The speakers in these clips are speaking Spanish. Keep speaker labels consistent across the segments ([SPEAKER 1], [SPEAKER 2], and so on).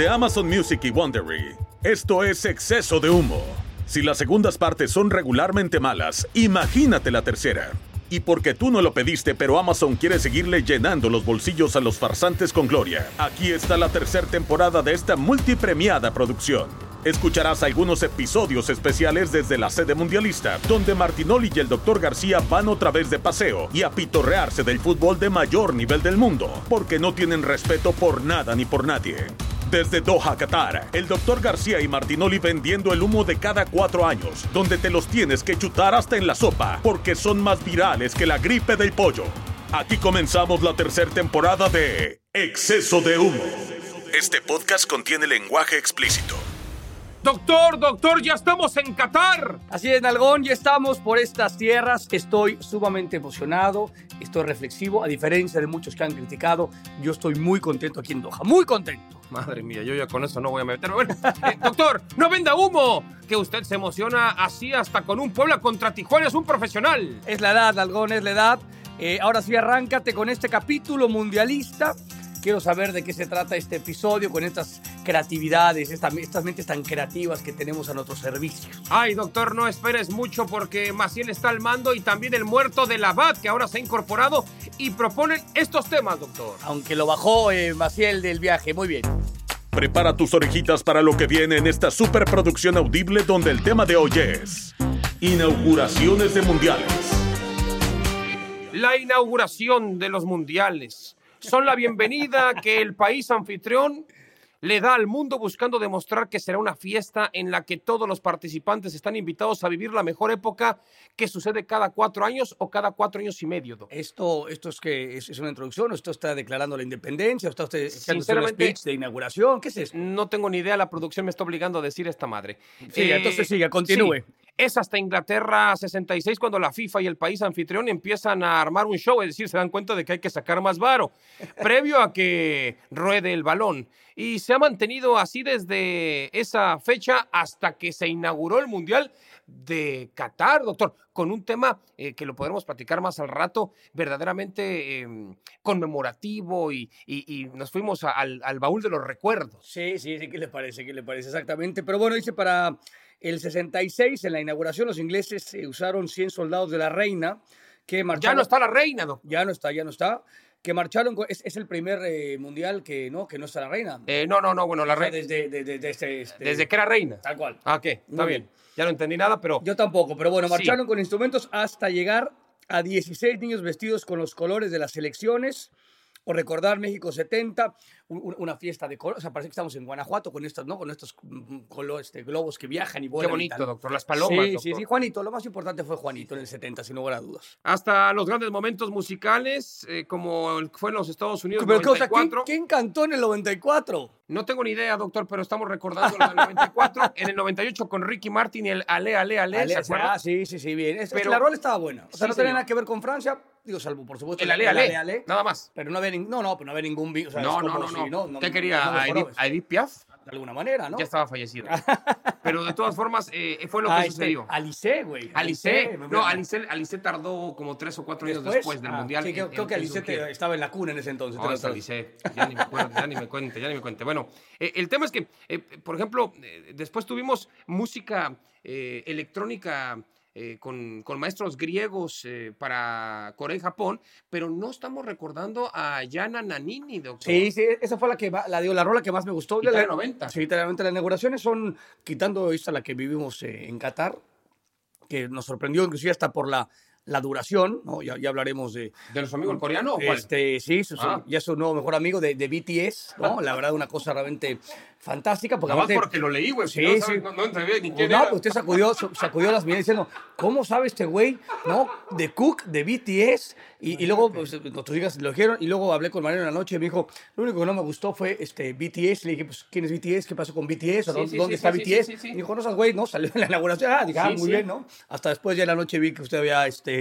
[SPEAKER 1] De Amazon Music y Wondery. Esto es exceso de humo. Si las segundas partes son regularmente malas, imagínate la tercera. Y porque tú no lo pediste, pero Amazon quiere seguirle llenando los bolsillos a los farsantes con gloria, aquí está la tercera temporada de esta multipremiada producción. Escucharás algunos episodios especiales desde la sede mundialista, donde Martinoli y el Dr. García van otra vez de paseo y a pitorrearse del fútbol de mayor nivel del mundo, porque no tienen respeto por nada ni por nadie. Desde Doha, Qatar, el Dr. García y Martinoli vendiendo el humo de cada cuatro años, donde te los tienes que chutar hasta en la sopa, porque son más virales que la gripe del pollo. Aquí comenzamos la tercera temporada de Exceso de Humo. Este podcast contiene lenguaje explícito.
[SPEAKER 2] Doctor, doctor, ya estamos en Qatar.
[SPEAKER 3] Así es, Nalgón, ya estamos por estas tierras. Estoy sumamente emocionado, estoy reflexivo, a diferencia de muchos que han criticado. Yo estoy muy contento aquí en Doha, muy contento.
[SPEAKER 2] Madre mía, yo ya con eso no voy a meter. Bueno, eh, doctor, no venda humo. Que usted se emociona así hasta con un Puebla contra Tijuana, es un profesional.
[SPEAKER 3] Es la edad, Nalgón, es la edad. Eh, ahora sí, arráncate con este capítulo mundialista. Quiero saber de qué se trata este episodio con estas creatividades, estas, estas mentes tan creativas que tenemos a nuestro servicio.
[SPEAKER 2] Ay, doctor, no esperes mucho porque Maciel está al mando y también el muerto de la BAT que ahora se ha incorporado y proponen estos temas, doctor.
[SPEAKER 3] Aunque lo bajó eh, Maciel del viaje, muy bien.
[SPEAKER 1] Prepara tus orejitas para lo que viene en esta superproducción audible donde el tema de hoy es inauguraciones de mundiales.
[SPEAKER 2] La inauguración de los mundiales son la bienvenida que el país anfitrión le da al mundo buscando demostrar que será una fiesta en la que todos los participantes están invitados a vivir la mejor época que sucede cada cuatro años o cada cuatro años y medio.
[SPEAKER 3] Esto, esto es que es, es una introducción, o esto está declarando la independencia, o está usted echando un speech de inauguración, ¿qué es esto?
[SPEAKER 2] No tengo ni idea, la producción me está obligando a decir esta madre.
[SPEAKER 3] Sí, entonces siga, continúe.
[SPEAKER 2] sí, es hasta Inglaterra 66 cuando la FIFA y el país anfitrión empiezan a armar un show, es decir, se dan cuenta de que hay que sacar más varo, previo a que ruede el balón. Y se ha mantenido así desde esa fecha hasta que se inauguró el Mundial de Qatar, doctor, con un tema eh, que lo podremos platicar más al rato, verdaderamente eh, conmemorativo y, y- y nos fuimos a- al, al baúl de los recuerdos.
[SPEAKER 3] Sí, sí, sí, ¿qué le parece? ¿Qué le parece? Exactamente. Pero bueno, dice para el 66, en la inauguración, los ingleses eh, usaron 100 soldados de la reina que
[SPEAKER 2] Ya
[SPEAKER 3] marcharon.
[SPEAKER 2] no está la reina, doctor.
[SPEAKER 3] Ya no está, ya no está. Que marcharon, con- es, es el primer eh, mundial que no, que no está la reina.
[SPEAKER 2] Eh, no, no, no, bueno, la
[SPEAKER 3] O sea,
[SPEAKER 2] reina.
[SPEAKER 3] desde, desde, desde este, este-
[SPEAKER 2] Desde que era reina.
[SPEAKER 3] Tal cual.
[SPEAKER 2] Ah, ¿qué? Está bien.
[SPEAKER 3] bien.
[SPEAKER 2] Ya no entendí nada, pero.
[SPEAKER 3] Yo tampoco, pero bueno,
[SPEAKER 2] Sí.
[SPEAKER 3] marcharon con instrumentos hasta llegar a 16 niños vestidos con los colores de las selecciones. O recordar México 70, un- un- una fiesta de colores. O sea, parece que estamos en Guanajuato con estos, ¿no? Con estos mm, colores, este, globos que viajan y
[SPEAKER 2] Qué
[SPEAKER 3] vuelan. y
[SPEAKER 2] bonito,
[SPEAKER 3] tal.
[SPEAKER 2] doctor. Las palomas.
[SPEAKER 3] Sí, sí,
[SPEAKER 2] doctor.
[SPEAKER 3] sí, Juanito. Lo más importante fue Juanito en el 70, sin lugar a dudas.
[SPEAKER 2] Hasta los grandes momentos musicales, eh, como fue en los Estados Unidos
[SPEAKER 3] Pero, o sea, ¿quién,
[SPEAKER 2] 94.
[SPEAKER 3] quién cantó en el 94?
[SPEAKER 2] No tengo ni idea, doctor, pero estamos recordando el 94. en el 98 con Ricky Martin y el Ale, Ale, Ale. ¿se
[SPEAKER 3] Ale-
[SPEAKER 2] acuerda?
[SPEAKER 3] ah, sí, sí, sí, bien. Es,
[SPEAKER 2] Pero-
[SPEAKER 3] la rola estaba buena. O sea,
[SPEAKER 2] Sí,
[SPEAKER 3] no tenía nada que ver con Francia, digo, salvo, por supuesto,
[SPEAKER 2] El Ale, Ale. Nada más.
[SPEAKER 3] Pero no había, no, no, pero no había ningún... vi- O sea,
[SPEAKER 2] no, no, no,
[SPEAKER 3] si,
[SPEAKER 2] no, ¿Qué quería? ¿A Edith,
[SPEAKER 3] eso.
[SPEAKER 2] a Edith Piaf?
[SPEAKER 3] De alguna manera, ¿no?
[SPEAKER 2] Ya estaba fallecida. pero de todas formas, eh, fue lo que
[SPEAKER 3] Ah, este,
[SPEAKER 2] sucedió.
[SPEAKER 3] Alice, güey.
[SPEAKER 2] Alice, no, Alice, Alice tardó como tres o cuatro años después del
[SPEAKER 3] Ah,
[SPEAKER 2] Mundial.
[SPEAKER 3] Sí, creo,
[SPEAKER 2] en-
[SPEAKER 3] creo
[SPEAKER 2] en-
[SPEAKER 3] que Alice te- estaba en la cuna en ese entonces. Lo-
[SPEAKER 2] Alice. Ya ni me acuerdo, ya ni me cuente, ya ni me cuente. Bueno, eh, el tema es que, eh, por ejemplo, eh, después tuvimos música eh, electrónica eh, con, con maestros griegos eh, para Corea y Japón, pero no estamos recordando a Yana Nanini, doctor.
[SPEAKER 3] Sí, sí, esa fue la que la, digo, la rola que más me gustó.
[SPEAKER 2] Italia
[SPEAKER 3] La-
[SPEAKER 2] 90.
[SPEAKER 3] Sí, 90. Las inauguraciones son, quitando esta la que vivimos eh, en Qatar, que nos sorprendió inclusive hasta por la, la duración, ¿no? Ya, ya hablaremos de...
[SPEAKER 2] ¿De nuestro amigo el coreano o cuál?
[SPEAKER 3] Este, sí, su-
[SPEAKER 2] Ah.
[SPEAKER 3] ya es un nuevo mejor amigo de, de BTS, ¿no? La verdad, una cosa realmente fantástica. Porque
[SPEAKER 2] Nada más
[SPEAKER 3] aparte-
[SPEAKER 2] porque lo leí, güey.
[SPEAKER 3] Sí,
[SPEAKER 2] si no,
[SPEAKER 3] sí.
[SPEAKER 2] no, no ni
[SPEAKER 3] Pues
[SPEAKER 2] quién
[SPEAKER 3] no,
[SPEAKER 2] era.
[SPEAKER 3] pues usted sacudió, sacudió las miradas diciendo, ¿cómo sabe este güey, no? De Cook, de BTS. Y, y luego, pues, nuestros hijas lo dijeron. Y luego hablé con Mariano en la noche y me dijo, lo único que no me gustó fue este BTS. Le dije, pues, ¿quién es BTS? ¿Qué pasó con BTS? ¿O
[SPEAKER 2] Sí,
[SPEAKER 3] dónde,
[SPEAKER 2] sí,
[SPEAKER 3] está BTS? Y dijo, no seas güey, ¿no? Salió en la inauguración. Ah, dije, ah, muy bien, ¿no? Hasta después ya en la noche vi que usted había este,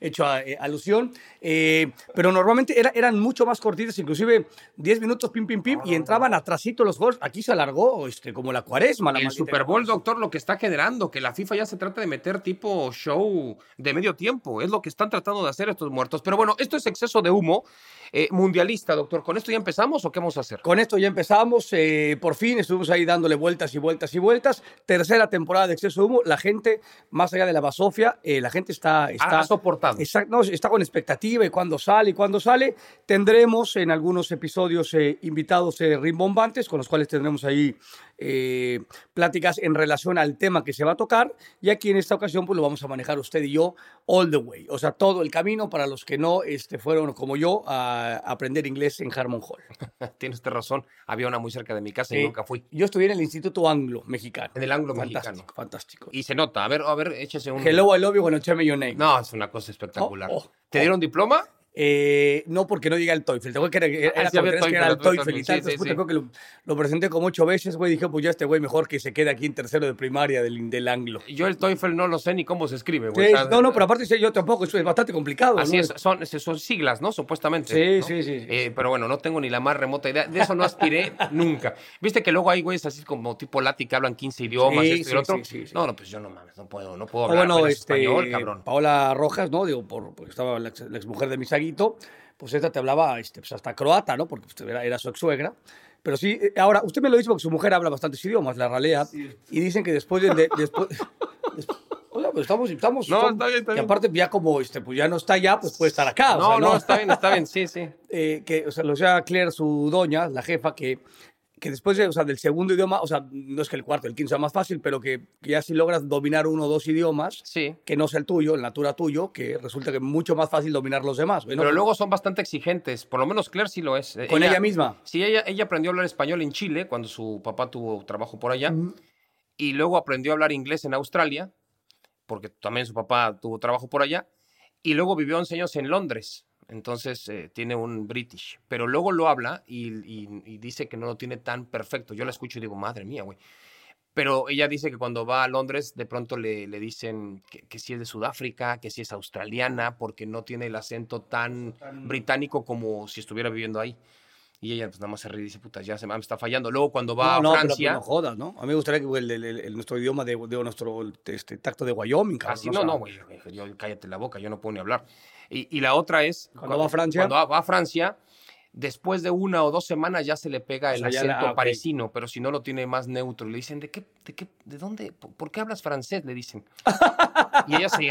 [SPEAKER 3] hecho eh, alusión. Eh, pero normalmente era- eran mucho más cortitas, inclusive 10 minutos, pim, pim, pim, y entraban atrasito los juegos. Aquí se alargó este, como la cuaresma. La
[SPEAKER 2] El Super Bowl, doctor, lo que está generando, que la FIFA ya se trata de meter tipo show de medio tiempo. Es lo que están tratando de hacer estos muertos. Pero bueno, esto es exceso de humo eh, mundialista, doctor. ¿Con esto ya empezamos o qué vamos a hacer?
[SPEAKER 3] Con esto ya empezamos, eh, por fin estuvimos ahí dándole vueltas y vueltas y vueltas. Tercera temporada de Exceso de Humo. La gente, más allá de la basofia, eh, la gente está... está
[SPEAKER 2] Ha soportado.
[SPEAKER 3] No, está con expectativa y cuando sale y cuando sale. Tendremos en algunos episodios eh, invitados eh, rimbombantes con los cuales tendremos ahí eh, pláticas en relación al tema que se va a tocar. Y aquí en esta ocasión pues lo vamos a manejar usted y yo all the way. O sea, todo el camino para los que no este, fueron como yo a aprender inglés en Harmon Hall.
[SPEAKER 2] Tienes razón. Había una muy cerca de mi casa y nunca fui.
[SPEAKER 3] Yo estudié en el Instituto Anglo Mexicano.
[SPEAKER 2] En el Anglo
[SPEAKER 3] fantástico,
[SPEAKER 2] Mexicano.
[SPEAKER 3] Fantástico.
[SPEAKER 2] Y se nota. A ver, a ver, échese un.
[SPEAKER 3] Hello, I love you, bueno, tell me your name.
[SPEAKER 2] No, es una cosa espectacular.
[SPEAKER 3] Oh, oh,
[SPEAKER 2] ¿Te
[SPEAKER 3] oh.
[SPEAKER 2] dieron diploma?
[SPEAKER 3] Eh, no, porque no llega el TOEFL. Te acuerdas que era,
[SPEAKER 2] Ah, sí,
[SPEAKER 3] que era el
[SPEAKER 2] TOEFL
[SPEAKER 3] y tal.
[SPEAKER 2] sí, sí.
[SPEAKER 3] creo que lo, lo presenté como ocho veces, güey. Dije, pues ya este güey mejor que se quede aquí en tercero de primaria del, del Anglo.
[SPEAKER 2] Yo el TOEFL no lo sé ni cómo se escribe, güey.
[SPEAKER 3] No, no, pero aparte yo tampoco, eso es bastante complicado.
[SPEAKER 2] Así
[SPEAKER 3] ¿no?
[SPEAKER 2] es, son, son siglas, ¿no? Supuestamente.
[SPEAKER 3] Sí,
[SPEAKER 2] ¿no?
[SPEAKER 3] sí, sí.
[SPEAKER 2] Eh, pero bueno, no tengo ni la más remota idea. De eso no aspiré nunca. Viste que luego hay güeyes así como tipo Lati que hablan 15 idiomas,
[SPEAKER 3] Sí,
[SPEAKER 2] esto y
[SPEAKER 3] sí,
[SPEAKER 2] otro.
[SPEAKER 3] sí, sí, sí.
[SPEAKER 2] No, no, pues yo no mames, no puedo, no puedo hablar
[SPEAKER 3] bueno, este,
[SPEAKER 2] español, cabrón.
[SPEAKER 3] Paola Rojas, ¿no? Digo, por, porque estaba la ex, la exmujer de mi pues esta te hablaba este, pues hasta croata, ¿no? Porque pues, era, era su ex suegra. Pero sí, eh, ahora, usted me lo dice porque su mujer habla bastantes idiomas, la ralea, y dicen que después de... de- después, después- o sea, pues estamos, estamos
[SPEAKER 2] No,
[SPEAKER 3] son-
[SPEAKER 2] está bien, está bien.
[SPEAKER 3] aparte ya como este, pues ya no está allá, pues puede estar acá. o
[SPEAKER 2] No,
[SPEAKER 3] sea,
[SPEAKER 2] no, está bien, está bien, sí, sí.
[SPEAKER 3] eh, que, o sea, lo sea Claire, su doña, la jefa, que, que después de, o sea, del segundo idioma, o sea, no es que el cuarto, el quinto sea más fácil, pero que, que ya si logras dominar uno o dos idiomas,
[SPEAKER 2] Sí.
[SPEAKER 3] que no sea el tuyo, el natura tuyo, que resulta que es mucho más fácil dominar los demás.
[SPEAKER 2] Pero luego son bastante exigentes, por lo menos Claire sí lo es.
[SPEAKER 3] Con ella misma.
[SPEAKER 2] Sí, ella, ella aprendió a hablar español en Chile cuando su papá tuvo trabajo por allá. Y luego aprendió a hablar inglés en Australia, porque también su papá tuvo trabajo por allá. Y luego vivió 11 años en Londres. Entonces eh, tiene un British. Pero luego lo habla y, y- y dice que no lo tiene tan perfecto. Yo la escucho y digo, madre mía, güey. Pero ella dice que cuando va a Londres, de pronto le, le dicen que, que sí es de Sudáfrica, que sí es australiana, porque no tiene el acento tan británico como si estuviera viviendo ahí. Y ella pues nada más se ríe y dice, puta, ya se me me está fallando. Luego cuando va
[SPEAKER 3] no, no,
[SPEAKER 2] a
[SPEAKER 3] pero-
[SPEAKER 2] Francia...
[SPEAKER 3] pero no jodas, ¿no? A mí me gustaría que el, el- el- nuestro idioma de, de nuestro este, tacto de Wyoming, cabrón.
[SPEAKER 2] Así no, no, güey, yo, cállate la boca, yo no puedo ni hablar. Y, y la otra es...
[SPEAKER 3] Cuando va a Francia.
[SPEAKER 2] Cuando va a Francia, después de una o dos semanas ya se le pega el
[SPEAKER 3] sea, ya
[SPEAKER 2] acento
[SPEAKER 3] la- ah,
[SPEAKER 2] parisino, pero si no lo tiene más neutro. Le dicen, ¿de qué, de qué, de dónde, por, por qué hablas francés? Le dicen. Y ella se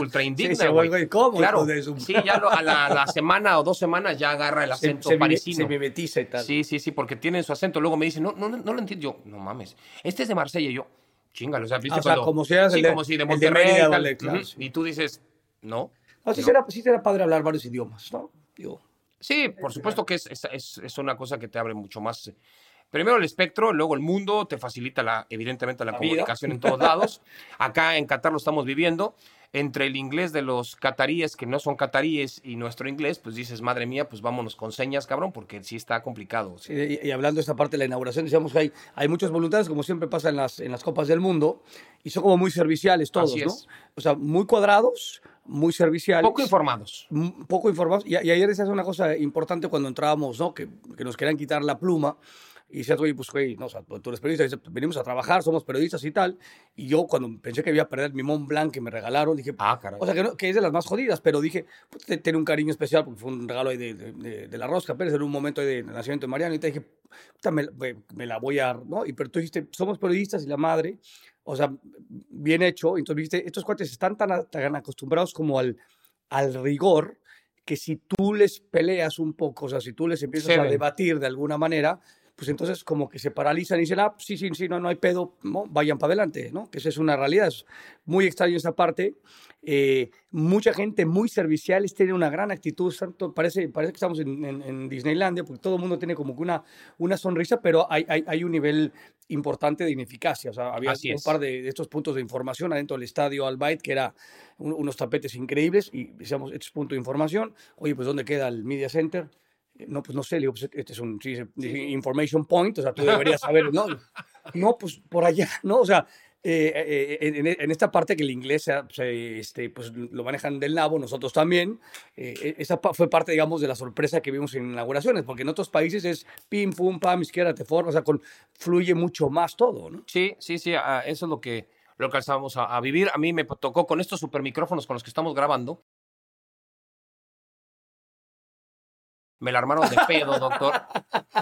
[SPEAKER 2] ultra indigna,
[SPEAKER 3] Sí, se vuelve, ¿cómo,
[SPEAKER 2] Claro,
[SPEAKER 3] de su-
[SPEAKER 2] sí, ya lo- a la, la semana o dos semanas ya agarra el
[SPEAKER 3] se,
[SPEAKER 2] acento
[SPEAKER 3] se, mime-
[SPEAKER 2] parisino.
[SPEAKER 3] se mimetiza y tal.
[SPEAKER 2] Sí, sí, sí, porque tienen su acento. Luego me dicen, no, no, no, lo entiendo. Yo, no mames. Este es de Marsella. Y yo, chingalo. O sea, ¿viste
[SPEAKER 3] Ah, o sea,
[SPEAKER 2] cuando-
[SPEAKER 3] como si eras
[SPEAKER 2] sí,
[SPEAKER 3] el de-
[SPEAKER 2] como si de
[SPEAKER 3] el de
[SPEAKER 2] Monterrey.
[SPEAKER 3] Mérida
[SPEAKER 2] y
[SPEAKER 3] o
[SPEAKER 2] tal.
[SPEAKER 3] de- claro,
[SPEAKER 2] Ujú.
[SPEAKER 3] sí.
[SPEAKER 2] Y tú dices, no.
[SPEAKER 3] No, sí,
[SPEAKER 2] no.
[SPEAKER 3] Será, sí será padre hablar varios idiomas, ¿no? Digo,
[SPEAKER 2] Sí, por supuesto que es, es, es- una cosa que te abre mucho más. eh, Primero el espectro, luego el mundo, te facilita la, evidentemente la,
[SPEAKER 3] La vida.
[SPEAKER 2] comunicación en todos lados. Acá en Qatar lo estamos viviendo. Entre el inglés de los cataríes, que no son cataríes, y nuestro inglés, pues dices, madre mía, pues vámonos con señas, cabrón, porque sí está complicado.
[SPEAKER 3] Sí, y, y hablando de esta parte de la inauguración, decíamos que hay, hay muchos voluntarios, como siempre pasa en las, en las Copas del Mundo, y son como muy serviciales todos,
[SPEAKER 2] Así
[SPEAKER 3] ¿no?
[SPEAKER 2] es.
[SPEAKER 3] O sea, muy cuadrados, muy serviciales.
[SPEAKER 2] Poco informados.
[SPEAKER 3] poco informados. Y, y ayer decías una cosa importante cuando entrábamos, ¿no? Que, que nos querían quitar la pluma. Y decías, oye, pues, güey, no, o sea, tú eres periodista, dice, venimos a trabajar, somos periodistas y tal. Y yo, cuando pensé que iba a perder mi Mont Blanc que me regalaron, dije,
[SPEAKER 2] Ah, caray.
[SPEAKER 3] o sea, que, no- que es de las más jodidas, pero dije, pues, tiene un cariño especial porque fue un regalo ahí de, de, de- de la Rosca Pérez en un momento de nacimiento de Mariano. Y te dije, puta, me, me- me la voy a. ¿no? Y pero tú dijiste, somos periodistas y la madre, o sea, bien hecho. Entonces, viste, estos cuates están tan, tan acostumbrados como al, al rigor que si tú les peleas un poco, o sea, si tú les empiezas a debatir de alguna manera, pues entonces como que se paralizan y dicen, ah, sí, sí, sí, no, no hay pedo, ¿no? vayan para adelante, ¿no? Que esa es una realidad. Es muy extraño esa parte. Eh, mucha gente muy servicial, tiene una gran actitud, tanto, parece, parece que estamos en, en, en, Disneylandia, porque todo el mundo tiene como que una, una sonrisa, pero hay, hay, hay un nivel importante de ineficacia. O sea, había
[SPEAKER 2] Así
[SPEAKER 3] un
[SPEAKER 2] es.
[SPEAKER 3] par de, de estos puntos de información adentro del estadio Albayt, que era un- unos tapetes increíbles, y decíamos, este es punto de información. Oye, pues ¿dónde queda el Media Center? Eh, No, pues no sé, le digo, pues este es un sí, information point, o sea, tú deberías saber, ¿no? No, pues por allá, ¿no? O sea, eh, eh, en, en- en esta parte que el inglés se- se, este, pues, lo manejan del nabo, nosotros también, eh, esa pa- fue parte, digamos, de la sorpresa que vimos en inauguraciones, porque en otros países es pim, pum, pam, izquierda, te formas, o sea, con, fluye mucho más todo, ¿no?
[SPEAKER 2] Sí, sí, sí, ah, eso es lo que, lo que alcanzamos a, a vivir. A mí me tocó con estos super micrófonos con los que estamos grabando. Me la armaron de pedo, doctor.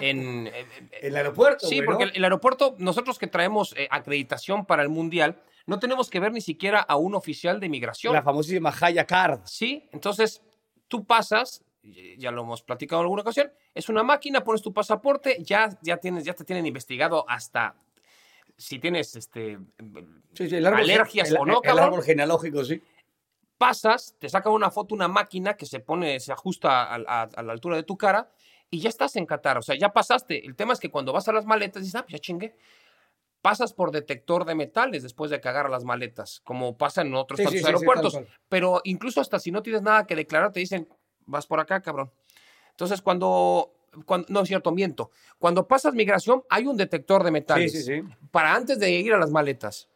[SPEAKER 2] En, en- en-
[SPEAKER 3] El aeropuerto,
[SPEAKER 2] sí,
[SPEAKER 3] güey,
[SPEAKER 2] porque
[SPEAKER 3] ¿no?
[SPEAKER 2] el, el aeropuerto, nosotros que traemos eh, acreditación para el Mundial, no tenemos que ver ni siquiera a un oficial de migración.
[SPEAKER 3] La famosísima Haya Card.
[SPEAKER 2] Sí, entonces tú pasas, ya lo hemos platicado en alguna ocasión, es una máquina, pones tu pasaporte, ya, ya, tienes, ya te tienen investigado hasta si tienes este,
[SPEAKER 3] Sí, sí, el árbol,
[SPEAKER 2] alergias
[SPEAKER 3] el,
[SPEAKER 2] o no,
[SPEAKER 3] el
[SPEAKER 2] cabrón.
[SPEAKER 3] árbol genealógico, sí.
[SPEAKER 2] Pasas, te saca una foto, una máquina que se pone, se ajusta a, a- a la altura de tu cara y ya estás en Qatar. O sea, ya pasaste. El tema es que cuando vas a las maletas dices, ah, pues ya chingué. Pasas por detector de metales después de que agarras las maletas, como pasa en otros
[SPEAKER 3] Sí,
[SPEAKER 2] tantos
[SPEAKER 3] sí, sí, sí,
[SPEAKER 2] aeropuertos. Pero incluso hasta si no tienes nada que declarar, te dicen, vas por acá, cabrón. Entonces, cuando, cuando no es cierto, miento. Cuando pasas migración, hay un detector de
[SPEAKER 3] Sí,
[SPEAKER 2] metales
[SPEAKER 3] sí, sí.
[SPEAKER 2] para antes de ir a las maletas.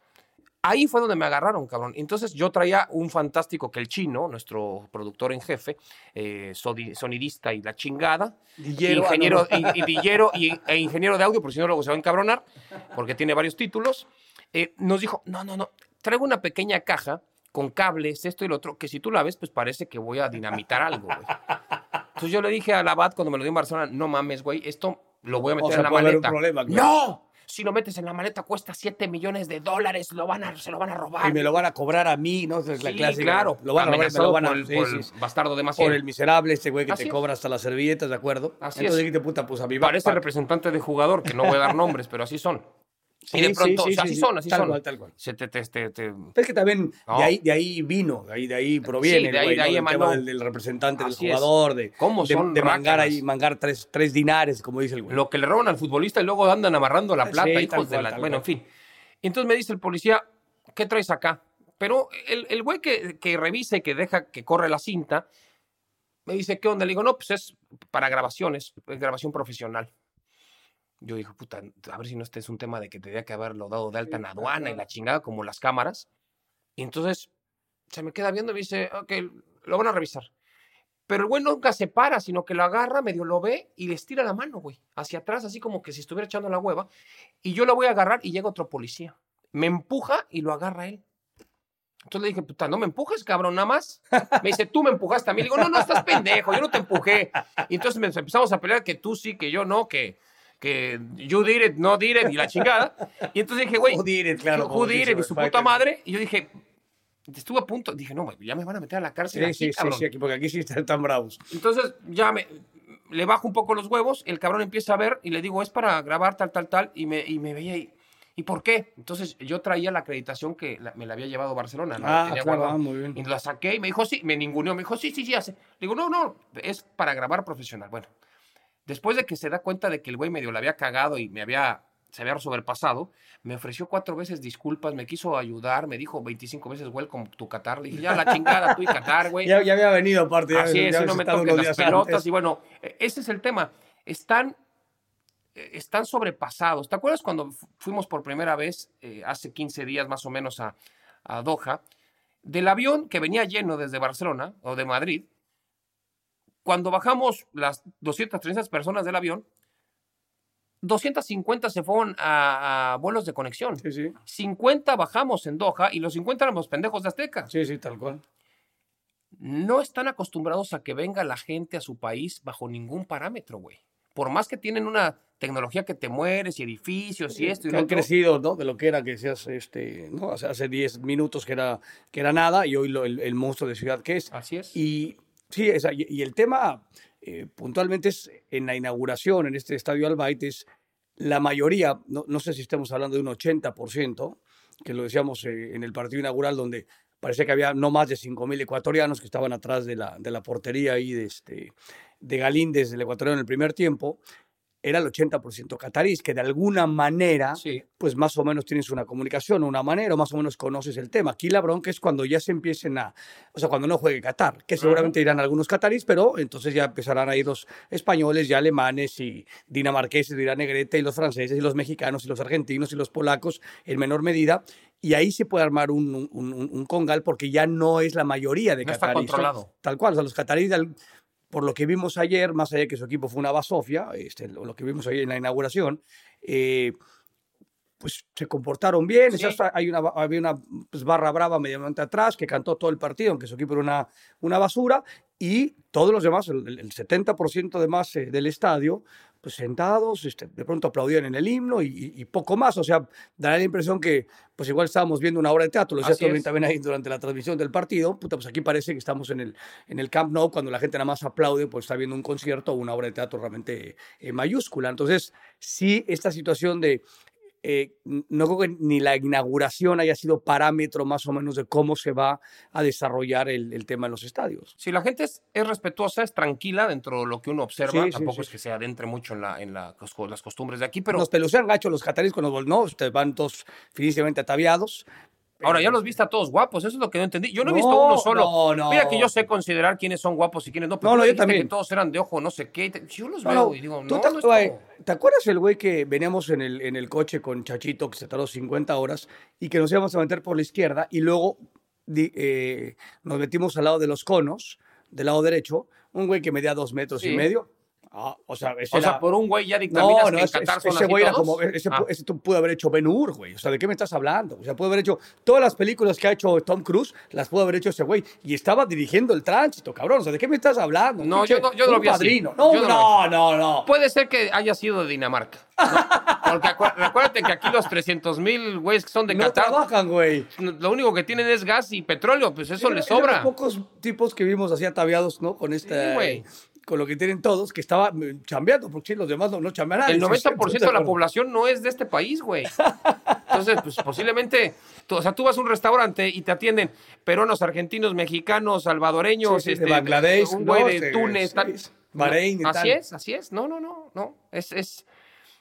[SPEAKER 2] Ahí fue donde me agarraron, cabrón. Entonces yo traía un fantástico que el chino, nuestro productor en jefe, eh, sonidista y la chingada,
[SPEAKER 3] Dillero, ah,
[SPEAKER 2] ingeniero,
[SPEAKER 3] no, no.
[SPEAKER 2] y, y dillero y, e ingeniero de audio, por si no luego se va a encabronar, porque tiene varios títulos, eh, nos dijo, no, no, no, traigo una pequeña caja con cables, esto y lo otro, que si tú la ves, pues parece que voy a dinamitar algo, güey. Entonces yo le dije a la BAT cuando me lo dio en Barcelona, no mames, güey, esto lo voy a
[SPEAKER 3] O
[SPEAKER 2] meter
[SPEAKER 3] sea,
[SPEAKER 2] en la
[SPEAKER 3] puede haber un
[SPEAKER 2] maleta.
[SPEAKER 3] problema.
[SPEAKER 2] ¡No! Si lo metes en la maleta cuesta 7 millones de dólares, lo van a, se lo van a robar.
[SPEAKER 3] Y me lo van a cobrar a mí, ¿no? Es la
[SPEAKER 2] Sí,
[SPEAKER 3] clásica.
[SPEAKER 2] claro.
[SPEAKER 3] Lo van a robar, me lo van a...
[SPEAKER 2] por el,
[SPEAKER 3] sí,
[SPEAKER 2] por
[SPEAKER 3] sí,
[SPEAKER 2] el
[SPEAKER 3] sí.
[SPEAKER 2] bastardo de Maciel.
[SPEAKER 3] Por el miserable este güey que
[SPEAKER 2] Así
[SPEAKER 3] te
[SPEAKER 2] es.
[SPEAKER 3] cobra hasta las servilletas, ¿de acuerdo?
[SPEAKER 2] Así
[SPEAKER 3] Entonces
[SPEAKER 2] es.
[SPEAKER 3] dijiste, puta, pues a mi
[SPEAKER 2] Parece
[SPEAKER 3] backpack.
[SPEAKER 2] representante de jugador, que no voy a dar nombres, pero así son.
[SPEAKER 3] Sí,
[SPEAKER 2] y de
[SPEAKER 3] sí,
[SPEAKER 2] pronto,
[SPEAKER 3] sí,
[SPEAKER 2] o sea,
[SPEAKER 3] sí,
[SPEAKER 2] así
[SPEAKER 3] sí.
[SPEAKER 2] son, así
[SPEAKER 3] Tal
[SPEAKER 2] son.
[SPEAKER 3] cual, tal cual.
[SPEAKER 2] Se te, te, te- te-
[SPEAKER 3] Es que también
[SPEAKER 2] No.
[SPEAKER 3] de, ahí, de ahí vino, de ahí, de ahí proviene.
[SPEAKER 2] Sí, de ahí-
[SPEAKER 3] güey,
[SPEAKER 2] de ahí emanó.
[SPEAKER 3] tema del, del representante
[SPEAKER 2] Así
[SPEAKER 3] del jugador, de,
[SPEAKER 2] ¿Cómo
[SPEAKER 3] de,
[SPEAKER 2] son
[SPEAKER 3] de mangar ahí, mangar tres, tres dinares, como dice el güey.
[SPEAKER 2] lo que le roban al futbolista y luego andan amarrando la
[SPEAKER 3] Sí,
[SPEAKER 2] plata, hijos de
[SPEAKER 3] cual,
[SPEAKER 2] la...
[SPEAKER 3] tal
[SPEAKER 2] Bueno, en fin. Y entonces me dice el policía, ¿qué traes acá? Pero el, el güey que, que revisa y que deja que corre la cinta, me dice, ¿qué onda? Le digo, no, pues es para grabaciones, es grabación profesional. Yo digo, puta, a ver si no este es un tema de que tendría que haberlo dado de alta en aduana y la chingada, como las cámaras. Y entonces se me queda viendo y me dice, ok, lo van a revisar. Pero el güey nunca se para, sino que lo agarra, medio lo ve y le estira la mano, güey, hacia atrás, así como que si estuviera echando la hueva. Y yo lo voy a agarrar y llega otro policía. Me empuja y lo agarra él. Entonces le dije, puta, no me empujes, cabrón, nada más. Me dice, tú me empujaste a mí. Le digo, no, no, estás pendejo, yo no te empujé. Y entonces empezamos a pelear que tú sí, que yo no, que, que you did it, no did it, y la chingada. Y entonces dije, güey,
[SPEAKER 3] Who did it, claro,
[SPEAKER 2] who did it, y su puta madre. Y yo dije, estuve a punto, dije, no, ya me van a meter a la cárcel
[SPEAKER 3] Sí,
[SPEAKER 2] aquí,
[SPEAKER 3] sí, sí,
[SPEAKER 2] cabrón.
[SPEAKER 3] sí, aquí, porque aquí sí están tan bravos.
[SPEAKER 2] Entonces ya me, le bajo un poco los huevos, el cabrón empieza a ver y le digo, es para grabar tal, tal, tal, y me, y me veía y, ¿y por qué? Entonces yo traía la acreditación que la- me la había llevado Barcelona, ¿no?
[SPEAKER 3] Ah,
[SPEAKER 2] Tenía
[SPEAKER 3] claro, ah, muy bien.
[SPEAKER 2] Y la saqué y me dijo, sí, me ninguneó, me dijo, sí, sí, sí, hace. Le digo, no, no, es para grabar profesional. Bueno, después de que se da cuenta de que el güey medio la había cagado y me había, se había sobrepasado, me ofreció cuatro veces disculpas, me quiso ayudar, me dijo 25 veces welcome to Qatar. Le dije, ya la chingada, tú y Qatar, güey.
[SPEAKER 3] Ya, ya había venido aparte. Ya,
[SPEAKER 2] Así es,
[SPEAKER 3] ya
[SPEAKER 2] no me toques las pelotas.
[SPEAKER 3] antes.
[SPEAKER 2] Y bueno, eh, ese es el tema. Están, eh, están sobrepasados. ¿Te acuerdas cuando fu- fuimos por primera vez, eh, hace 15 días más o menos, a, a Doha? Del avión que venía lleno desde Barcelona o de Madrid, cuando bajamos las 200, 300 personas del avión, 250 se fueron a, a vuelos de conexión.
[SPEAKER 3] Sí, sí,
[SPEAKER 2] 50 bajamos en Doha y los 50 éramos pendejos de Azteca
[SPEAKER 3] sí, sí, tal cual.
[SPEAKER 2] no están acostumbrados a que venga la gente a su país bajo ningún parámetro, güey. Por más que tienen una tecnología que te mueres y edificios y esto y
[SPEAKER 3] que han
[SPEAKER 2] otro.
[SPEAKER 3] crecido, ¿no? De lo que era que seas, este, ¿no? Hace, hace 10 minutos que era, que era nada y hoy lo- el, el monstruo de ciudad que es.
[SPEAKER 2] Así es.
[SPEAKER 3] Y sí, y, el tema eh, puntualmente es en la inauguración en este estadio Albayt es la mayoría, no, no sé si estamos hablando de un 80%, que lo decíamos eh, en el partido inaugural, donde parecía que había no más de 5.000 ecuatorianos que estaban atrás de la, de la portería ahí de, este, de Galíndez, el ecuatoriano en el primer tiempo, era el 80% catarís, que de alguna manera,
[SPEAKER 2] Sí.
[SPEAKER 3] pues más o menos tienes una comunicación, una manera, o más o menos conoces el tema. Aquí la bronca es cuando ya se empiecen a, o sea, cuando no juegue Qatar, que seguramente irán algunos catarís, pero entonces ya empezarán a ir los españoles y alemanes y dinamarqueses, dirá Negrete, y los franceses y los mexicanos y los argentinos y los polacos en menor medida. Y ahí se puede armar un, un, un- un congal porque ya no es la mayoría de
[SPEAKER 2] No está controlado.
[SPEAKER 3] Tal cual, o sea, los catarís, del- por lo que vimos ayer, más allá de que su equipo fue una basofia, este, lo, que vimos ayer en la inauguración, eh, pues se comportaron bien.
[SPEAKER 2] Sí.
[SPEAKER 3] Hay una, había una pues, barra brava medianamente atrás que cantó todo el partido, aunque su equipo era una, una basura, y todos los demás, el, el 70% de más eh, del estadio, pues sentados, este, de pronto aplaudían en el himno y, poco más. O sea, dará la impresión que pues igual estábamos viendo una obra de teatro, lo decía
[SPEAKER 2] Así
[SPEAKER 3] Torbin
[SPEAKER 2] es.
[SPEAKER 3] también ahí durante la transmisión del partido. Puta, pues aquí parece que estamos en el, en el Camp Nou cuando la gente nada más aplaude, pues está viendo un concierto o una obra de teatro realmente eh, mayúscula. Entonces, sí, esta situación de eh, no creo que ni la inauguración haya sido parámetro más o menos de cómo se va a desarrollar el, el tema en los estadios.
[SPEAKER 2] Si la gente es, es respetuosa, es tranquila dentro de lo que uno observa,
[SPEAKER 3] Sí, sí,
[SPEAKER 2] tampoco
[SPEAKER 3] sí.
[SPEAKER 2] es que se adentre mucho en, la, en la las costumbres de aquí, pero
[SPEAKER 3] Nos pelucean gacho los cataríes con los ustedes van todos finísimamente ataviados.
[SPEAKER 2] Ahora ya los viste a todos guapos, eso es lo que no entendí. Yo no he visto uno solo.
[SPEAKER 3] no, no.
[SPEAKER 2] Mira que yo sé considerar quiénes son guapos y quiénes no, pero
[SPEAKER 3] No, no, yo también.
[SPEAKER 2] que todos eran de ojo, no sé qué. Yo los veo y digo, no,
[SPEAKER 3] te,
[SPEAKER 2] no.
[SPEAKER 3] ¿te acuerdas el güey que veníamos en el, en el coche con Chachito, que se tardó 50 horas, y que nos íbamos a meter por la izquierda, y luego eh, nos metimos al lado de los conos, del lado derecho, un güey que medía dos metros
[SPEAKER 2] Sí.
[SPEAKER 3] y medio. Ah, o sea, ese
[SPEAKER 2] O sea, por un güey ya dictaminas
[SPEAKER 3] no, no,
[SPEAKER 2] que en
[SPEAKER 3] ese,
[SPEAKER 2] Qatar
[SPEAKER 3] ese-
[SPEAKER 2] son
[SPEAKER 3] ese
[SPEAKER 2] así
[SPEAKER 3] güey era como, ese,
[SPEAKER 2] Ah.
[SPEAKER 3] ese pudo haber hecho Ben Hur, güey. O sea, ¿de qué me estás hablando? O sea, pudo haber hecho todas las películas que ha hecho Tom Cruise, las pudo haber hecho ese güey. Y estaba dirigiendo el tránsito, cabrón. O sea, ¿de qué me estás hablando?
[SPEAKER 2] No, yo no- yo no lo vi así.
[SPEAKER 3] No,
[SPEAKER 2] Yo no
[SPEAKER 3] no, no, no.
[SPEAKER 2] Puede ser que haya sido de Dinamarca. ¿no? Porque recuérdate que aquí los 300 mil güeyes que son de
[SPEAKER 3] no
[SPEAKER 2] Qatar,
[SPEAKER 3] trabajan, güey.
[SPEAKER 2] lo único que tienen es gas y petróleo, pues eso les sobra.
[SPEAKER 3] los pocos tipos que vimos así ataviados, ¿no? Con esta.
[SPEAKER 2] Sí, güey.
[SPEAKER 3] Con lo que tienen todos, que estaba mm, chambeando, porque los demás no, no chambean.
[SPEAKER 2] El
[SPEAKER 3] Sí,
[SPEAKER 2] 90% de la población no es de este país, güey. Entonces, pues posiblemente, tú- o sea, tú vas a un restaurante y te atienden peruanos, argentinos, mexicanos, salvadoreños,
[SPEAKER 3] Sí, sí, de
[SPEAKER 2] este,
[SPEAKER 3] Bangladesh,
[SPEAKER 2] un
[SPEAKER 3] ¿no?
[SPEAKER 2] güey de Túnez,
[SPEAKER 3] sí,
[SPEAKER 2] tal.
[SPEAKER 3] sí. Bahrein y
[SPEAKER 2] así
[SPEAKER 3] tal.
[SPEAKER 2] es, así es. No, no, no, no. Es, es,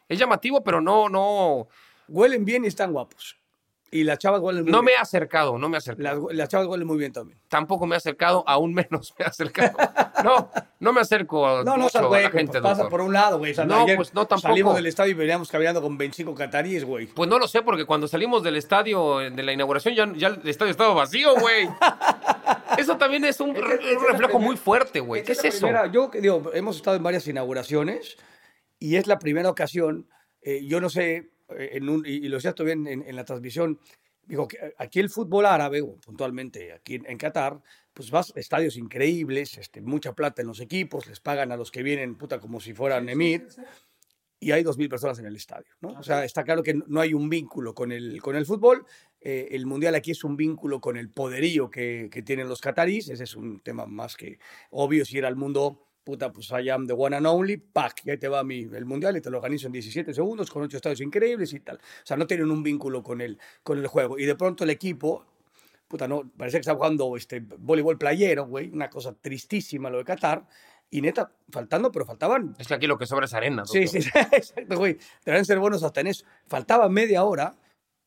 [SPEAKER 2] es llamativo, pero no, no,
[SPEAKER 3] Huelen bien y están guapos. Y las chavas huelen muy
[SPEAKER 2] no me he acercado, no me he acercado.
[SPEAKER 3] Las, las chavas huelen muy bien también.
[SPEAKER 2] Tampoco me he acercado, aún menos me he acercado. No, no me acerco
[SPEAKER 3] No, no,
[SPEAKER 2] mucho
[SPEAKER 3] sea,
[SPEAKER 2] a
[SPEAKER 3] güey,
[SPEAKER 2] la
[SPEAKER 3] pues
[SPEAKER 2] gente,
[SPEAKER 3] pasa
[SPEAKER 2] doctor.
[SPEAKER 3] por un lado, güey.
[SPEAKER 2] No,
[SPEAKER 3] ayer
[SPEAKER 2] pues no, tampoco.
[SPEAKER 3] Salimos del estadio y veníamos caminando con 25 cataríes, güey.
[SPEAKER 2] Pues no lo sé, porque cuando salimos del estadio, de la inauguración, ya, ya el estadio estaba vacío, güey. Eso también es un,
[SPEAKER 3] Es que-
[SPEAKER 2] re-
[SPEAKER 3] es que
[SPEAKER 2] un
[SPEAKER 3] la
[SPEAKER 2] reflejo
[SPEAKER 3] primera-
[SPEAKER 2] muy fuerte, güey. ¿Qué es eso?
[SPEAKER 3] primera- yo digo, hemos estado en varias inauguraciones y es la primera ocasión, eh, yo no sé, en un- y, y lo decía bien en, en la transmisión, digo que eh, aquí el fútbol árabe, o puntualmente aquí en, en Qatar, pues vas a estadios increíbles, este, mucha plata en los equipos, les pagan a los que vienen, puta, como si fueran emir. Y hay 2.000 personas en el estadio, ¿no? O sea, está claro que no- no hay un vínculo con el, con el fútbol. Eh, el Mundial aquí es un vínculo con el poderío que, que tienen los catarís. Ese es un tema más que obvio. Si era el mundo, puta, pues I am the one and only, pack, y ahí te va mi, el Mundial y te lo organizo en 17 segundos con ocho estadios increíbles y tal. O sea, no tienen un vínculo con el, con el juego. Y de pronto el equipo, puta, no, parece que está jugando este, voleibol playero, güey, una cosa tristísima lo de Qatar. Y neta, faltando, pero faltaban
[SPEAKER 2] Es que aquí lo que sobra es arena.
[SPEAKER 3] Sí,
[SPEAKER 2] doctor.
[SPEAKER 3] sí, exacto, güey. Deben ser buenos hasta en eso. Faltaba media hora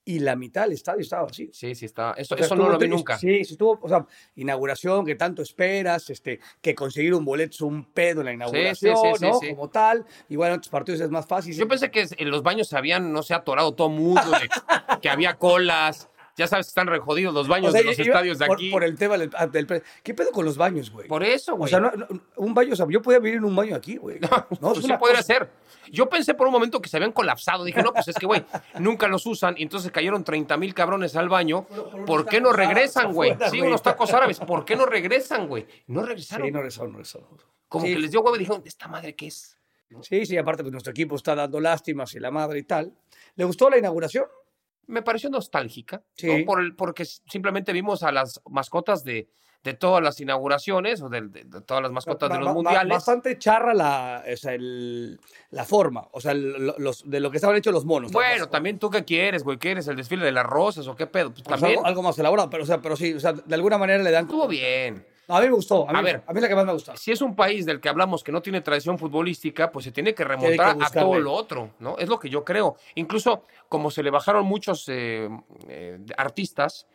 [SPEAKER 3] y la mitad del estadio estaba así.
[SPEAKER 2] Sí, sí está. Eso,
[SPEAKER 3] O sea,
[SPEAKER 2] eso no lo vi nunca.
[SPEAKER 3] Sí, sí estuvo, o sea, inauguración que tanto esperas, este, que conseguir un boleto es un pedo en la inauguración,
[SPEAKER 2] sí, sí,
[SPEAKER 3] ¿no? Como tal. Igual en otros partidos es más fácil.
[SPEAKER 2] Yo pensé que en los baños se habían, no sé, atorado todo mundo, que había colas. Ya sabes que están rejodidos los
[SPEAKER 3] O
[SPEAKER 2] baños
[SPEAKER 3] sea,
[SPEAKER 2] de los estadios de
[SPEAKER 3] por,
[SPEAKER 2] aquí.
[SPEAKER 3] Por el tema del, ah, del ¿Qué pedo con los baños, güey?
[SPEAKER 2] Por eso,
[SPEAKER 3] O
[SPEAKER 2] güey.
[SPEAKER 3] sea, no- no- un baño, o sea, yo podía vivir en un baño aquí, güey. No,
[SPEAKER 2] pues
[SPEAKER 3] es
[SPEAKER 2] sí podría
[SPEAKER 3] cosa-
[SPEAKER 2] ser. Yo pensé por un momento que se habían colapsado. Dije, no, pues es que, güey, nunca los usan. Y entonces cayeron 30 mil cabrones al baño. ¿Por qué no regresan, güey? Sí, unos tacos árabes. ¿Por qué no regresan, güey? No regresaron.
[SPEAKER 3] Sí, no rezó, no rezó.
[SPEAKER 2] Como
[SPEAKER 3] Sí.
[SPEAKER 2] que les dio huevo y dijeron, ¿esta madre qué es?
[SPEAKER 3] Sí, sí, aparte, pues nuestro equipo está dando lástimas y la madre y tal. ¿Le gustó la inauguración?
[SPEAKER 2] Me pareció nostálgica, ¿no?
[SPEAKER 3] Sí.
[SPEAKER 2] Por el- porque simplemente vimos a las mascotas de, de todas las inauguraciones o de, de- de todas las mascotas de
[SPEAKER 3] Ba-
[SPEAKER 2] los
[SPEAKER 3] ba-
[SPEAKER 2] mundiales.
[SPEAKER 3] Bastante charra la, o sea, el- la forma, o sea, el- los, de lo que estaban hechos los monos.
[SPEAKER 2] Bueno, también tú qué quieres, güey, ¿quieres el desfile de las rosas o qué pedo? Pues
[SPEAKER 3] pues,
[SPEAKER 2] también
[SPEAKER 3] algo, algo más elaborado, pero, o sea, pero sí, o sea, de alguna manera le dan...
[SPEAKER 2] estuvo bien.
[SPEAKER 3] A mí me gustó, a mí,
[SPEAKER 2] A ver.
[SPEAKER 3] a mí es la que más me gusta.
[SPEAKER 2] Si es un país del que hablamos que no tiene tradición futbolística, pues se tiene que
[SPEAKER 3] que
[SPEAKER 2] remontar a todo lo otro, ¿no? Es lo que yo creo. Incluso como se le bajaron muchos eh, eh, artistas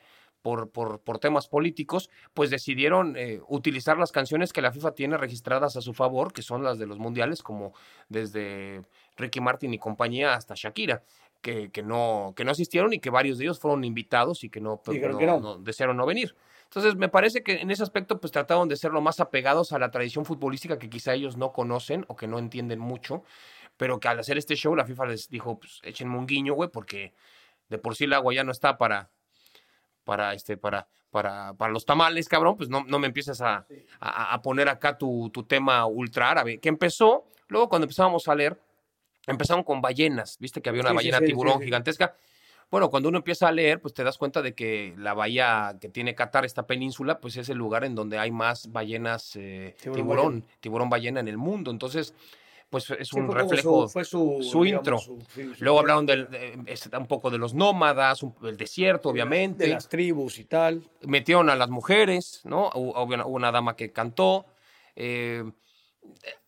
[SPEAKER 2] por, por, por temas políticos, pues decidieron eh, utilizar las canciones que la FIFA tiene registradas a su favor, que son las de los mundiales, como desde Ricky Martin y compañía hasta Shakira. Que, que no, que no asistieron y que varios de ellos fueron invitados y que no,
[SPEAKER 3] Y creo
[SPEAKER 2] no-
[SPEAKER 3] que no.
[SPEAKER 2] no- desearon no venir. Entonces, me parece que en ese aspecto, pues trataron de ser lo más apegados a la tradición futbolística que quizá ellos no conocen o que no entienden mucho, pero que al hacer este show, la FIFA les dijo, pues échenme un guiño, güey, porque de por sí el agua ya no está para, para, este, para, para, para los tamales, cabrón, pues no, no me empieces a, a, a poner acá tu, tu tema ultra árabe, que empezó, luego cuando empezábamos a leer, empezaron con ballenas, viste que había una
[SPEAKER 3] Sí,
[SPEAKER 2] ballena
[SPEAKER 3] sí, sí,
[SPEAKER 2] tiburón gigantesca. Bueno, cuando uno empieza a leer, pues te das cuenta de que la bahía que tiene Qatar, esta península, pues es el lugar en donde hay más ballenas eh,
[SPEAKER 3] Tiburón
[SPEAKER 2] tiburón, tiburón, ballena en el mundo. Entonces, pues es
[SPEAKER 3] Sí,
[SPEAKER 2] un reflejo.
[SPEAKER 3] su- fue su,
[SPEAKER 2] su
[SPEAKER 3] digamos,
[SPEAKER 2] intro.
[SPEAKER 3] su- sí, su-
[SPEAKER 2] Luego hablaron del, de- un poco de los nómadas, un- el desierto, obviamente.
[SPEAKER 3] De las tribus y tal.
[SPEAKER 2] Metieron a las mujeres, ¿no? Hubo, hubo una, hubo una dama que cantó. eh,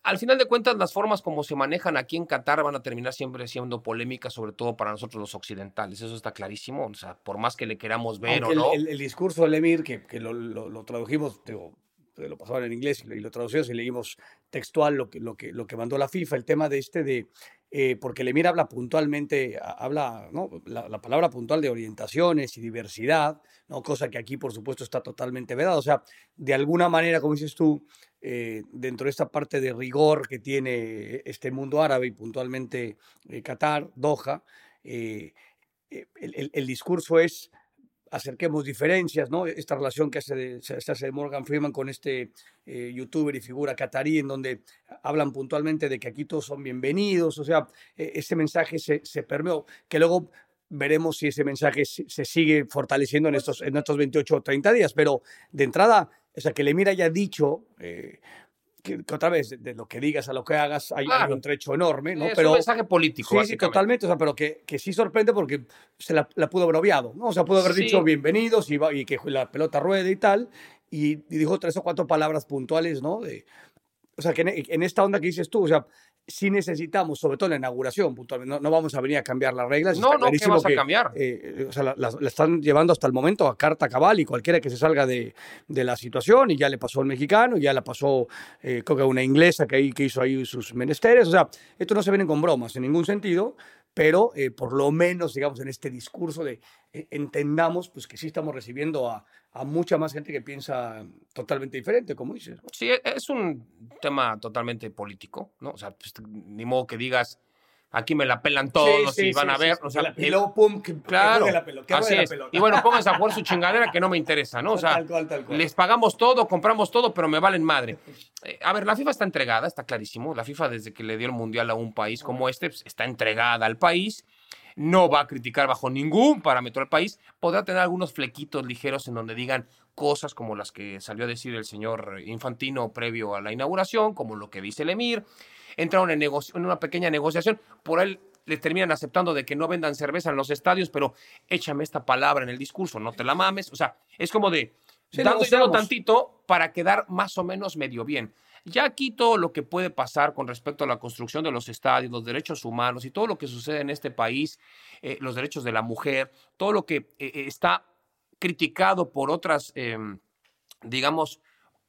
[SPEAKER 2] al final de cuentas, las formas como se manejan aquí en Qatar van a terminar siempre siendo polémicas, sobre todo para nosotros los occidentales. Eso está clarísimo. O sea, por más que le queramos ver
[SPEAKER 3] Aunque
[SPEAKER 2] o no.
[SPEAKER 3] el, el- el discurso del Emir, que, que lo, lo- lo tradujimos, digo, lo pasaban en inglés y lo, y lo traducimos y leímos textual lo que, lo, que, lo que mandó la FIFA, el tema de este de, eh, porque el Emir habla puntualmente, habla, ¿no? la, la palabra puntual de orientaciones y diversidad, ¿no? cosa que aquí por supuesto está totalmente vedada. O sea, de alguna manera, como dices tú, eh, dentro de esta parte de rigor que tiene este mundo árabe y puntualmente eh, Qatar, Doha, eh, eh, el, el- el discurso es acerquemos diferencias, ¿no? Esta relación que hace de, se se hace de Morgan Freeman con este eh, youtuber y figura catarí, en donde hablan puntualmente de que aquí todos son bienvenidos, o sea, eh, ese mensaje se, se permeó, que luego veremos si ese mensaje se, se sigue fortaleciendo en estos, en estos 28 o 30 días, pero de entrada, o sea, que le mira haya dicho... eh, que, que otra vez, de, de lo que digas a lo que hagas, hay, un trecho enorme, ¿no?
[SPEAKER 2] es
[SPEAKER 3] pero,
[SPEAKER 2] un mensaje político,
[SPEAKER 3] Sí, sí, totalmente, o sea, pero que, que sí sorprende porque se la, la pudo haber obviado, ¿no? O sea, pudo haber
[SPEAKER 2] Sí.
[SPEAKER 3] dicho bienvenidos y, va- y que la pelota ruede y tal, y, y dijo tres o cuatro palabras puntuales, ¿no? De, o sea, que en, en esta onda que dices tú, o sea, sí necesitamos, sobre todo en la inauguración, puntualmente, no, no vamos a venir a cambiar las reglas.
[SPEAKER 2] No, no, ¿qué vas a
[SPEAKER 3] que,
[SPEAKER 2] cambiar?
[SPEAKER 3] eh, o sea, la, la- la están llevando hasta el momento a carta cabal y cualquiera que se salga de, de la situación, y ya le pasó al mexicano, y ya la pasó, eh, creo que a una inglesa que, ahí, que hizo ahí sus menesteres. O sea, esto no se viene con bromas en ningún sentido, pero eh, por lo menos, digamos, en este discurso de eh, entendamos pues, que sí estamos recibiendo a, mucha más gente que piensa totalmente diferente, como dices.
[SPEAKER 2] Sí, e- es un tema totalmente político, ¿no? O sea, pues, ni modo que digas, aquí me la pelan todos
[SPEAKER 3] Sí, sí,
[SPEAKER 2] y van
[SPEAKER 3] sí,
[SPEAKER 2] a ver. o sea,
[SPEAKER 3] la- y luego, pum, que,
[SPEAKER 2] Claro,
[SPEAKER 3] la pelota,
[SPEAKER 2] así
[SPEAKER 3] la
[SPEAKER 2] es.
[SPEAKER 3] pelota.
[SPEAKER 2] Y bueno, pónganse a jugar su chingadera que no me interesa, ¿no? O sea,
[SPEAKER 3] Tal cual, tal cual.
[SPEAKER 2] les pagamos todo, compramos todo, pero me valen madre. Eh, a ver, la FIFA está entregada, está clarísimo. La FIFA, desde que le dio el mundial a un país como este, pues, está entregada al país. No va a criticar bajo ningún parámetro al país. Podrá tener algunos flequitos ligeros en donde digan cosas como las que salió a decir el señor Infantino previo a la inauguración, como lo que dice el Emir. Entraron en, una pequeña negociación. Por ahí le terminan aceptando de que no vendan cerveza en los estadios, pero échame esta palabra en el discurso, no te la mames. O sea, es como de
[SPEAKER 3] Sí,
[SPEAKER 2] dando y dando
[SPEAKER 3] negociamos.
[SPEAKER 2] tantito para quedar más o menos medio bien. Ya aquí todo lo que puede pasar con respecto a la construcción de los estadios, los derechos humanos y todo lo que sucede en este país, eh, los derechos de la mujer, todo lo que eh, eh, está criticado por otras, eh, digamos,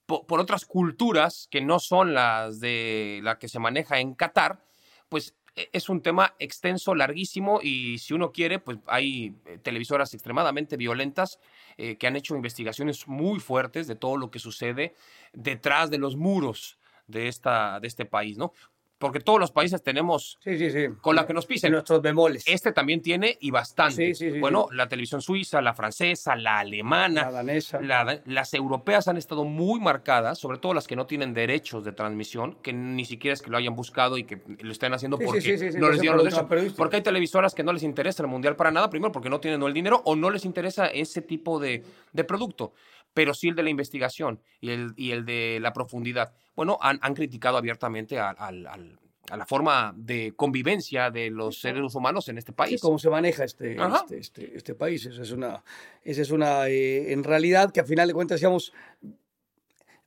[SPEAKER 2] po- por otras culturas que no son las de la que se maneja en Qatar, pues e- es un tema extenso, larguísimo y si uno quiere, pues hay eh, televisoras extremadamente violentas eh, que han hecho investigaciones muy fuertes de todo lo que sucede detrás de los muros de, esta, de este país, ¿no? Porque todos los países tenemos
[SPEAKER 3] Sí, sí, sí.
[SPEAKER 2] con la que nos
[SPEAKER 3] En
[SPEAKER 2] pisen.
[SPEAKER 3] nuestros bemoles.
[SPEAKER 2] Este también tiene y bastante.
[SPEAKER 3] Sí, sí, sí,
[SPEAKER 2] bueno, la televisión suiza, la francesa, la alemana,
[SPEAKER 3] La danesa.
[SPEAKER 2] la- las europeas han estado muy marcadas, sobre todo las que no tienen derechos de transmisión, que ni siquiera es que lo hayan buscado y que lo estén haciendo porque
[SPEAKER 3] sí, sí, sí,
[SPEAKER 2] no les dieron los derechos. Porque hay televisoras que no les interesa el mundial para nada, primero porque no tienen el dinero o no les interesa ese tipo de, de producto. Pero sí el de la investigación y el, y el de la profundidad. Bueno, han, han criticado abiertamente al- al- al- a la forma de convivencia de los seres humanos en este
[SPEAKER 3] Sí,
[SPEAKER 2] país.
[SPEAKER 3] cómo se maneja este, este, este, este país. Esa es una, esa es una eh, en realidad que a final de cuentas, digamos,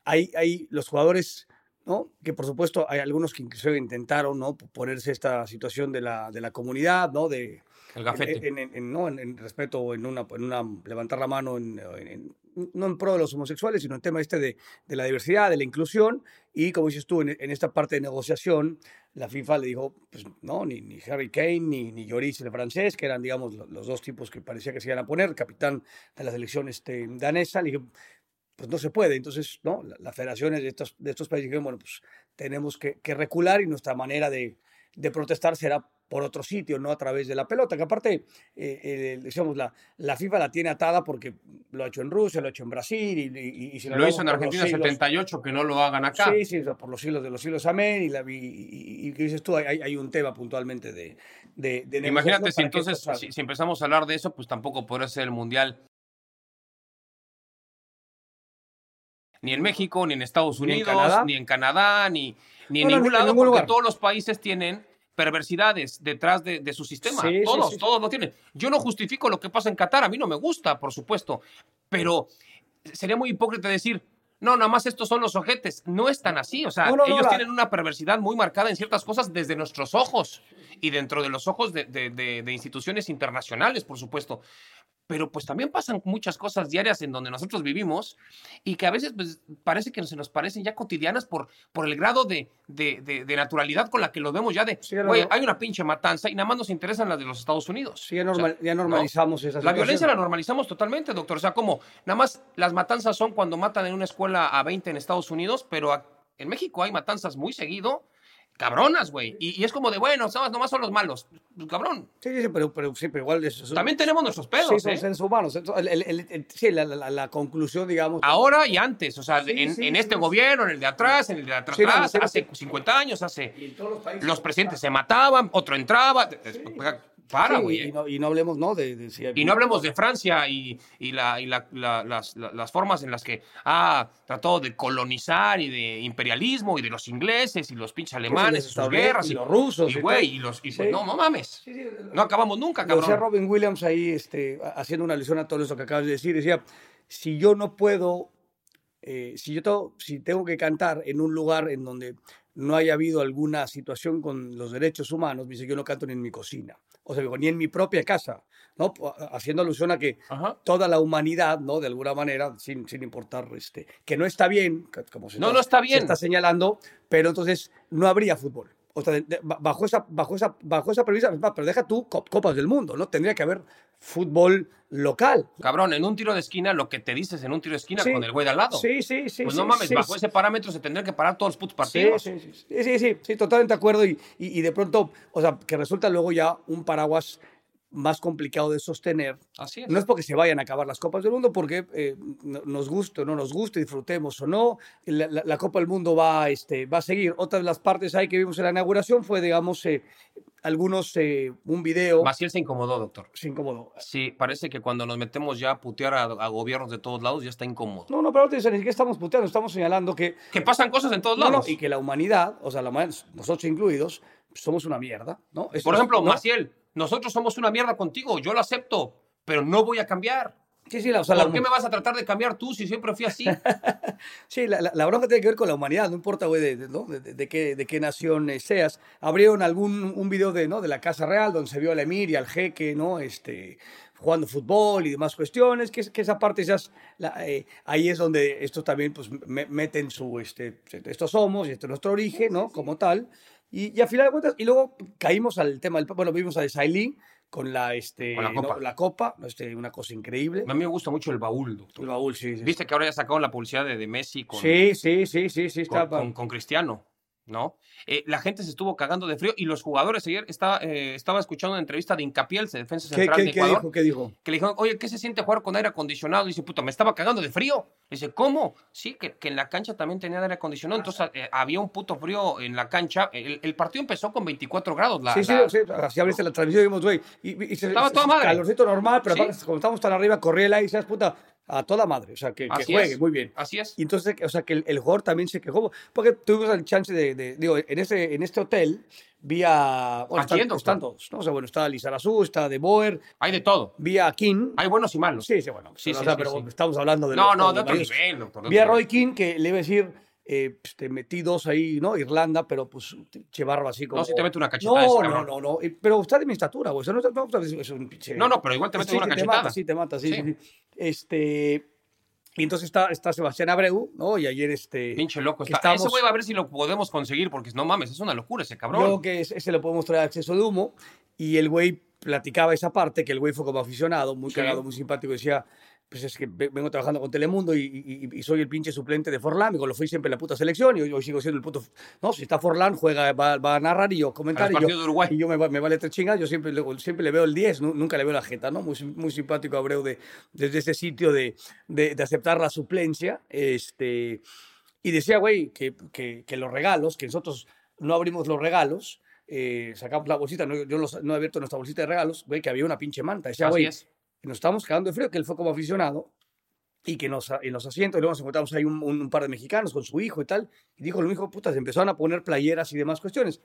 [SPEAKER 3] hay, hay los jugadores, ¿no? Que por supuesto hay algunos que inclusive intentaron, ¿no? Ponerse esta situación de la, de la comunidad, ¿no? De,
[SPEAKER 2] el gafete.
[SPEAKER 3] en, en- en- no, en, respeto o en una, en una levantar la mano no en pro de los homosexuales, sino en tema este de, de la diversidad, de la inclusión y como dices tú, en, esta parte de negociación, la FIFA le dijo, pues no, ni, ni Harry Kane ni, ni Lloris el francés, que eran digamos lo- los, dos tipos que parecía que se iban a poner, capitán de la selección este, danesa, le dije, pues no se puede. Entonces, ¿no? La- Las federaciones de estos, de estos países dijeron, bueno, pues tenemos que, que recular y nuestra manera de, de protestar será por otro sitio, no a través de la pelota, que aparte, eh, eh, decíamos, la, la FIFA la tiene atada porque lo ha hecho en Rusia, lo ha hecho en Brasil y, y- y si
[SPEAKER 2] Lo
[SPEAKER 3] vamos
[SPEAKER 2] hizo en Argentina
[SPEAKER 3] siglos-
[SPEAKER 2] 78, que no lo hagan acá.
[SPEAKER 3] Sí, sí, por los siglos de los siglos, amén. Y, la, y, y- que dices tú, hay, hay- un tema puntualmente de, de, de
[SPEAKER 2] Imagínate si entonces, si, si empezamos a hablar de eso, pues tampoco podría ser el Mundial. Ni en México, ni en Estados
[SPEAKER 3] Ni en
[SPEAKER 2] Unidos,
[SPEAKER 3] Canadá.
[SPEAKER 2] ni en Canadá, ni, ni en
[SPEAKER 3] No, no,
[SPEAKER 2] ningún
[SPEAKER 3] ni- en
[SPEAKER 2] lado,
[SPEAKER 3] ningún
[SPEAKER 2] porque
[SPEAKER 3] lugar.
[SPEAKER 2] todos los países tienen perversidades detrás de, de su sistema.
[SPEAKER 3] Sí,
[SPEAKER 2] todos,
[SPEAKER 3] sí.
[SPEAKER 2] todos lo tienen. Yo no justifico lo que pasa en Qatar, a mí no me gusta, por supuesto, pero sería muy hipócrita decir, no, nada más estos son los ojetes. No es tan así, o sea,
[SPEAKER 3] No,
[SPEAKER 2] ellos tienen una perversidad muy marcada en ciertas cosas desde nuestros ojos y dentro de los ojos de, de- de- de instituciones internacionales, por supuesto. Pero pues también pasan muchas cosas diarias en donde nosotros vivimos y que a veces pues, parece que se nos parecen ya cotidianas por, por el grado de, de- de- de naturalidad con la que lo vemos ya de,
[SPEAKER 3] Sí, no, no.
[SPEAKER 2] hay una pinche matanza y nada más nos interesan las de los Estados Unidos.
[SPEAKER 3] Sí, ya,
[SPEAKER 2] O sea,
[SPEAKER 3] normal- ya
[SPEAKER 2] ¿no?
[SPEAKER 3] normalizamos esa
[SPEAKER 2] La violencia la normalizamos totalmente, doctor. O sea, como nada más las matanzas son cuando matan en una escuela a 20 en Estados Unidos, pero en México hay matanzas muy seguido, cabronas, güey. Y, y es como de, bueno, ¿sabes? nomás son los malos. Pues, cabrón.
[SPEAKER 3] Sí, sí, sí, pero, pero, sí, pero igual es, son-
[SPEAKER 2] También tenemos nuestros pedos,
[SPEAKER 3] sí, son
[SPEAKER 2] ¿eh?
[SPEAKER 3] seres humanos. El- el- sí, la, la- la conclusión, digamos.
[SPEAKER 2] Ahora y antes, o sea,
[SPEAKER 3] Sí,
[SPEAKER 2] en,
[SPEAKER 3] sí,
[SPEAKER 2] en este gobierno, en el de atrás, en el de atrás,
[SPEAKER 3] no,
[SPEAKER 2] hace
[SPEAKER 3] sí.
[SPEAKER 2] 50 años, hace...
[SPEAKER 3] Y en todos los países.
[SPEAKER 2] Los presidentes se mataban, otro entraba. Para,
[SPEAKER 3] Sí,
[SPEAKER 2] güey.
[SPEAKER 3] y, no, y no hablemos, ¿no? De, de si hay-
[SPEAKER 2] Y no hablemos de Francia y, y la- y la- la- las, la- las formas en las que ha tratado de colonizar y de imperialismo y de los ingleses y los pinches alemanes y sus guerras
[SPEAKER 3] y los rusos
[SPEAKER 2] y güey y los y
[SPEAKER 3] Sí.
[SPEAKER 2] pues, no no mames
[SPEAKER 3] Sí, sí,
[SPEAKER 2] no acabamos nunca
[SPEAKER 3] Lo decía
[SPEAKER 2] cabrón
[SPEAKER 3] Robin Williams ahí, este, ha- haciendo una alusión a todo eso que acabas de decir. Decía, si yo no puedo, eh, si yo tengo, si tengo que cantar en un lugar en donde no haya habido alguna situación con los derechos humanos, dice, yo no canto ni en mi cocina. O sea, digo, ni en mi propia casa, ¿no? Haciendo alusión a que
[SPEAKER 2] Ajá.
[SPEAKER 3] toda la humanidad, ¿no? De alguna manera, sin, sin importar, este, que no está bien, como se
[SPEAKER 2] No, no está
[SPEAKER 3] se
[SPEAKER 2] bien.
[SPEAKER 3] está señalando, pero entonces no habría fútbol. O sea, bajo esa, bajo esa, bajo esa premisa, pero deja tú cop- copas del mundo, ¿no? Tendría que haber fútbol local.
[SPEAKER 2] cabrón en un tiro de esquina lo que te dices en un tiro de esquina
[SPEAKER 3] Sí.
[SPEAKER 2] con el güey de al lado
[SPEAKER 3] Sí, sí, sí.
[SPEAKER 2] pues
[SPEAKER 3] sí,
[SPEAKER 2] no mames
[SPEAKER 3] sí,
[SPEAKER 2] bajo
[SPEAKER 3] sí.
[SPEAKER 2] ese parámetro se tendrían que parar todos los putos
[SPEAKER 3] Sí,
[SPEAKER 2] partidos
[SPEAKER 3] sí, sí, sí, sí, sí, sí, totalmente de acuerdo. Y, y, y de pronto, o sea, que resulta luego ya un paraguas más complicado de sostener.
[SPEAKER 2] así es
[SPEAKER 3] No es porque se vayan a acabar las Copas del Mundo, porque eh, no- nos guste o no nos guste, disfrutemos o no, la, la- la Copa del Mundo va, este, va a seguir. Otra de las partes ahí que vimos en la inauguración fue, digamos, eh, algunos, eh, un video,
[SPEAKER 2] Maciel se incomodó doctor
[SPEAKER 3] es incómodo.
[SPEAKER 2] sí parece que cuando nos metemos ya a putear a, a gobiernos de todos lados ya está incómodo
[SPEAKER 3] No, no, pero no te dicen, ni siquiera estamos puteando, estamos señalando que,
[SPEAKER 2] que pasan cosas en todos
[SPEAKER 3] no, no,
[SPEAKER 2] lados
[SPEAKER 3] y que la humanidad, o sea, la humanidad, nosotros incluidos, somos una mierda, ¿no? Eso
[SPEAKER 2] Por
[SPEAKER 3] es,
[SPEAKER 2] ejemplo,
[SPEAKER 3] ¿no?
[SPEAKER 2] Maciel, nosotros somos una mierda contigo, yo lo acepto, pero no voy a cambiar.
[SPEAKER 3] Sí, sí, la, o sea,
[SPEAKER 2] ¿Por
[SPEAKER 3] la-
[SPEAKER 2] qué me vas a tratar de cambiar tú si siempre fui así?
[SPEAKER 3] Sí, la, la, la bronca tiene que ver con la humanidad, no importa, güey, de, de- ¿no? de, de- de qué, de qué nación eh, seas. Abrieron algún un video de, ¿no? de la Casa Real donde se vio al emir y al jeque, ¿no? Este, jugando fútbol y demás cuestiones, que, que esa parte ya es la- eh, ahí es donde estos también pues, me- meten su, este, estos somos y este es nuestro origen, ¿no? Como tal. Y, y a final de cuentas, y luego caímos al tema, del, bueno, vimos a Desailly con la, este,
[SPEAKER 2] Con la
[SPEAKER 3] ¿no?
[SPEAKER 2] copa.
[SPEAKER 3] la copa, este, una cosa increíble.
[SPEAKER 2] A mí me gusta mucho el baúl, doctor.
[SPEAKER 3] El baúl, sí, sí.
[SPEAKER 2] Viste que ahora ya sacaron la publicidad de, de Messi con,
[SPEAKER 3] Sí, sí, sí, sí, sí,
[SPEAKER 2] con,
[SPEAKER 3] está.
[SPEAKER 2] con- con Cristiano. ¿No? Eh, la gente se estuvo cagando de frío y los jugadores ayer estaba, eh, estaba escuchando una entrevista de Incapiel, el defensa
[SPEAKER 3] ¿Qué,
[SPEAKER 2] central
[SPEAKER 3] qué-
[SPEAKER 2] de
[SPEAKER 3] qué
[SPEAKER 2] Ecuador,
[SPEAKER 3] dijo? ¿Qué dijo?
[SPEAKER 2] que le dijeron, oye, ¿qué se siente jugar con aire acondicionado? Y dice, puta, me estaba cagando de frío. Dice, ¿cómo? Sí, que, que en la cancha también tenía aire acondicionado, entonces eh, había un puto frío en la cancha. El, el partido empezó con 24 grados. La,
[SPEAKER 3] sí, sí,
[SPEAKER 2] la-
[SPEAKER 3] sí, así abriste la transmisión y vimos, güey. Y, y se-
[SPEAKER 2] Estaba
[SPEAKER 3] se-
[SPEAKER 2] toda madre.
[SPEAKER 3] Calorcito normal, pero
[SPEAKER 2] Sí.
[SPEAKER 3] como estamos tan arriba, corría el aire y seas puta a toda madre. O sea, que, que juegue
[SPEAKER 2] es.
[SPEAKER 3] muy bien.
[SPEAKER 2] Así es.
[SPEAKER 3] Y entonces, o sea, que el, el jugador también se quejó, porque tuvimos el chance de, de- digo, en, ese, en este hotel, vi a, bueno,
[SPEAKER 2] ¿A quién,
[SPEAKER 3] están, están todos, ¿no? O sea, bueno, está Lizarazu, está De Boer,
[SPEAKER 2] Hay de todo.
[SPEAKER 3] vi a King.
[SPEAKER 2] Hay buenos y malos.
[SPEAKER 3] Sí, sí, bueno,
[SPEAKER 2] Sí,
[SPEAKER 3] o
[SPEAKER 2] sí,
[SPEAKER 3] sea,
[SPEAKER 2] sí,
[SPEAKER 3] pero estamos hablando de
[SPEAKER 2] no,
[SPEAKER 3] los-
[SPEAKER 2] no, de otro nivel, doctor. de
[SPEAKER 3] Vi a
[SPEAKER 2] otro
[SPEAKER 3] Roy. King, que le iba a decir, eh, pues, te metí dos ahí, ¿no? Irlanda, pero pues, che barba así como...
[SPEAKER 2] No, si te mete una cachetada ese
[SPEAKER 3] No, no,
[SPEAKER 2] cabrón.
[SPEAKER 3] no, no, eh, pero está de mi estatura, güey, o sea, no, no, no, es un pinche...
[SPEAKER 2] No, no, pero igual te mete
[SPEAKER 3] Sí,
[SPEAKER 2] una cachetada.
[SPEAKER 3] Te mata, sí, te mata, sí,
[SPEAKER 2] Sí.
[SPEAKER 3] sí. Este... Y entonces está, está Sebastián Abreu, ¿no? Y ayer este...
[SPEAKER 2] Pinche loco está. Ese
[SPEAKER 3] estábamos-
[SPEAKER 2] güey va a ver si lo podemos conseguir, porque no mames, es una locura ese cabrón.
[SPEAKER 3] creo que ese ese lo podemos traer a acceso de humo. Y el güey platicaba esa parte, que el güey fue como aficionado, muy cagado, muy simpático. Decía, pues es que ve- vengo trabajando con Telemundo y, y- y soy el pinche suplente de Forlán. Digo, lo fui siempre en la puta selección y hoy, hoy sigo siendo el puto... No, si está Forlán, juega, va, va a narrar y yo comentar. Y yo-
[SPEAKER 2] de Uruguay.
[SPEAKER 3] Y yo me, me vale tres chingas, yo siempre, siempre le veo el 10, nu- nunca le veo la jeta, ¿no? Muy, muy simpático Abreu de, desde ese sitio de, de, de aceptar la suplencia. Este, y decía, güey, que, que, que los regalos, que nosotros no abrimos los regalos, eh, sacamos la bolsita, no, yo los- no he abierto nuestra bolsita de regalos, güey, que había una pinche manta. Decía, güey,
[SPEAKER 2] es.
[SPEAKER 3] Que nos estábamos cagando de frío, que él fue como aficionado y que nos, en los asientos, y luego nos encontramos ahí un, un- un par de mexicanos con su hijo y tal, y dijo, lo hijo, puta, se empezaron a poner playeras y demás cuestiones.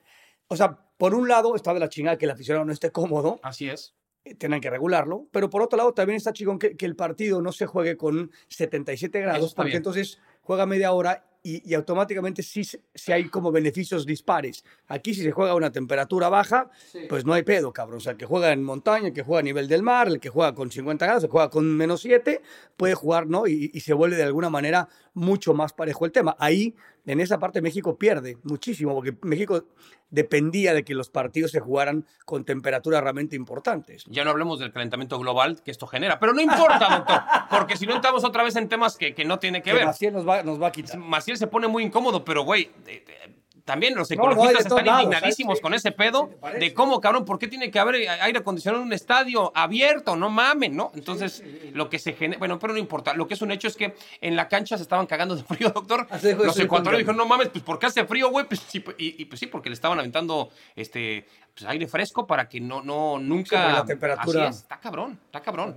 [SPEAKER 3] O sea, por un lado está de la chingada que el aficionado no esté cómodo,
[SPEAKER 2] Así es.
[SPEAKER 3] eh, tengan que regularlo, pero por otro lado también está chingón que, que el partido no se juegue con 77
[SPEAKER 2] Eso
[SPEAKER 3] grados, porque
[SPEAKER 2] bien.
[SPEAKER 3] entonces juega media hora y, y automáticamente sí, se- sí hay como beneficios dispares. Aquí si se juega a una temperatura baja, pues no hay pedo, cabrón. O sea, el que juega en montaña, el que juega a nivel del mar, el que juega con 50 grados, el que juega con menos 7, puede jugar, ¿no? Y, y se vuelve de alguna manera mucho más parejo el tema. Ahí, en esa parte, México pierde muchísimo, porque México dependía de que los partidos se jugaran con temperaturas realmente importantes.
[SPEAKER 2] Ya no hablemos del calentamiento global que esto genera. Pero no importa, doctor, porque si no entramos otra vez en temas que, que no tiene que
[SPEAKER 3] Que
[SPEAKER 2] ver.
[SPEAKER 3] Maciel nos va, nos va a quitar.
[SPEAKER 2] Maciel se pone muy incómodo, pero güey, eh, eh, también los
[SPEAKER 3] No, no,
[SPEAKER 2] ecologistas están indignadísimos con ese pedo
[SPEAKER 3] sí,
[SPEAKER 2] de cómo, cabrón, ¿por qué tiene que haber aire acondicionado en un estadio abierto? No mamen, ¿no? Entonces, lo que se genera, bueno, pero no importa. Lo que es un hecho es que en la cancha se estaban cagando de frío, doctor. Los ecuatorianos dijeron, no mames, pues ¿por qué hace frío, güey? Pues, sí, y, y, pues sí, porque le estaban aventando este pues, aire fresco para que no, no, nunca.
[SPEAKER 3] la temperatura-
[SPEAKER 2] Así es, está cabrón, está cabrón.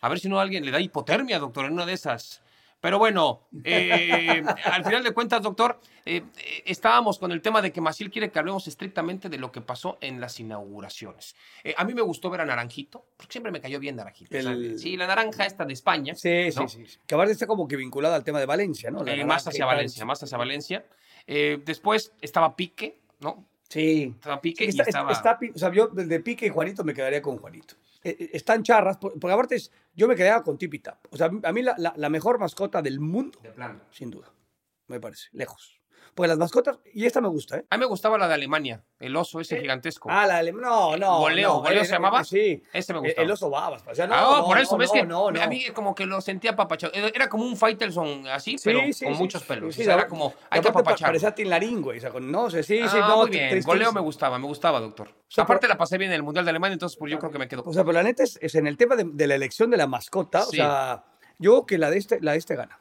[SPEAKER 2] A ver si no alguien le da hipotermia, doctor, en una de esas. Pero bueno, eh, al final de cuentas, doctor, eh, estábamos con el tema de que Maciel quiere que hablemos estrictamente de lo que pasó en las inauguraciones. Eh, a mí me gustó ver a Naranjito, porque siempre me cayó bien Naranjito. Sí, la naranja esta de España.
[SPEAKER 3] Sí,
[SPEAKER 2] ¿no?
[SPEAKER 3] sí, sí. Que aparte está como que vinculada al tema de Valencia, ¿no? La
[SPEAKER 2] más hacia. Valencia, más hacia Valencia. Después estaba Pique, ¿no?
[SPEAKER 3] Sí.
[SPEAKER 2] Estaba Pique
[SPEAKER 3] Está,
[SPEAKER 2] y estaba...
[SPEAKER 3] está o sea, yo desde Pique y Juanito me quedaría con Juanito. Eh, eh, están charras, por- porque aparte es- yo me quedaría con Tipi Tap. O sea, a mí la, la- la mejor mascota del mundo,
[SPEAKER 2] De plano.
[SPEAKER 3] sin duda, me parece, lejos. Porque las mascotas, y esta me gusta, ¿eh?
[SPEAKER 2] A mí me gustaba la de Alemania, el oso ese gigantesco.
[SPEAKER 3] Ah, la de... No, no.
[SPEAKER 2] Goleo,
[SPEAKER 3] no,
[SPEAKER 2] ¿Goleo
[SPEAKER 3] eh,
[SPEAKER 2] se llamaba?
[SPEAKER 3] Sí.
[SPEAKER 2] Ese me gustaba.
[SPEAKER 3] El oso babas. O sea, no,
[SPEAKER 2] ah,
[SPEAKER 3] no,
[SPEAKER 2] por eso,
[SPEAKER 3] no,
[SPEAKER 2] ves que
[SPEAKER 3] no, no.
[SPEAKER 2] a mí como que lo sentía apapachado. Era como un Faitelson así,
[SPEAKER 3] Sí,
[SPEAKER 2] pero
[SPEAKER 3] sí,
[SPEAKER 2] con
[SPEAKER 3] sí,
[SPEAKER 2] muchos
[SPEAKER 3] sí,
[SPEAKER 2] pelos.
[SPEAKER 3] sí,
[SPEAKER 2] O sea, era como, hay que apapacharlo.
[SPEAKER 3] Parecía Tin Larín, güey. O sea, con- no sé, sí, sí,
[SPEAKER 2] Ah,
[SPEAKER 3] no.
[SPEAKER 2] muy bien. Goleo me gustaba, me gustaba, doctor.
[SPEAKER 3] sea,
[SPEAKER 2] Aparte la pasé bien en el Mundial de Alemania, entonces pues yo creo que me quedo.
[SPEAKER 3] O sea, pero la neta es, es en el tema de, de la elección de la mascota.
[SPEAKER 2] Sí.
[SPEAKER 3] O sea, yo creo que la de este, la de este gana.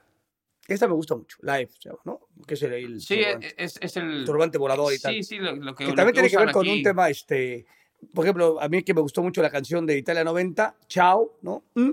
[SPEAKER 3] Esta me gusta mucho, F, se llama, ¿no? Que es el, el
[SPEAKER 2] Sí,
[SPEAKER 3] turbante,
[SPEAKER 2] es, es el...
[SPEAKER 3] turbante volador y tal.
[SPEAKER 2] Sí, sí, lo, lo que
[SPEAKER 3] que
[SPEAKER 2] lo
[SPEAKER 3] también tiene que ver con
[SPEAKER 2] aquí.
[SPEAKER 3] un tema, este, por ejemplo, a mí que me gustó mucho la canción de Italia 90, Chao, ¿no? Mm,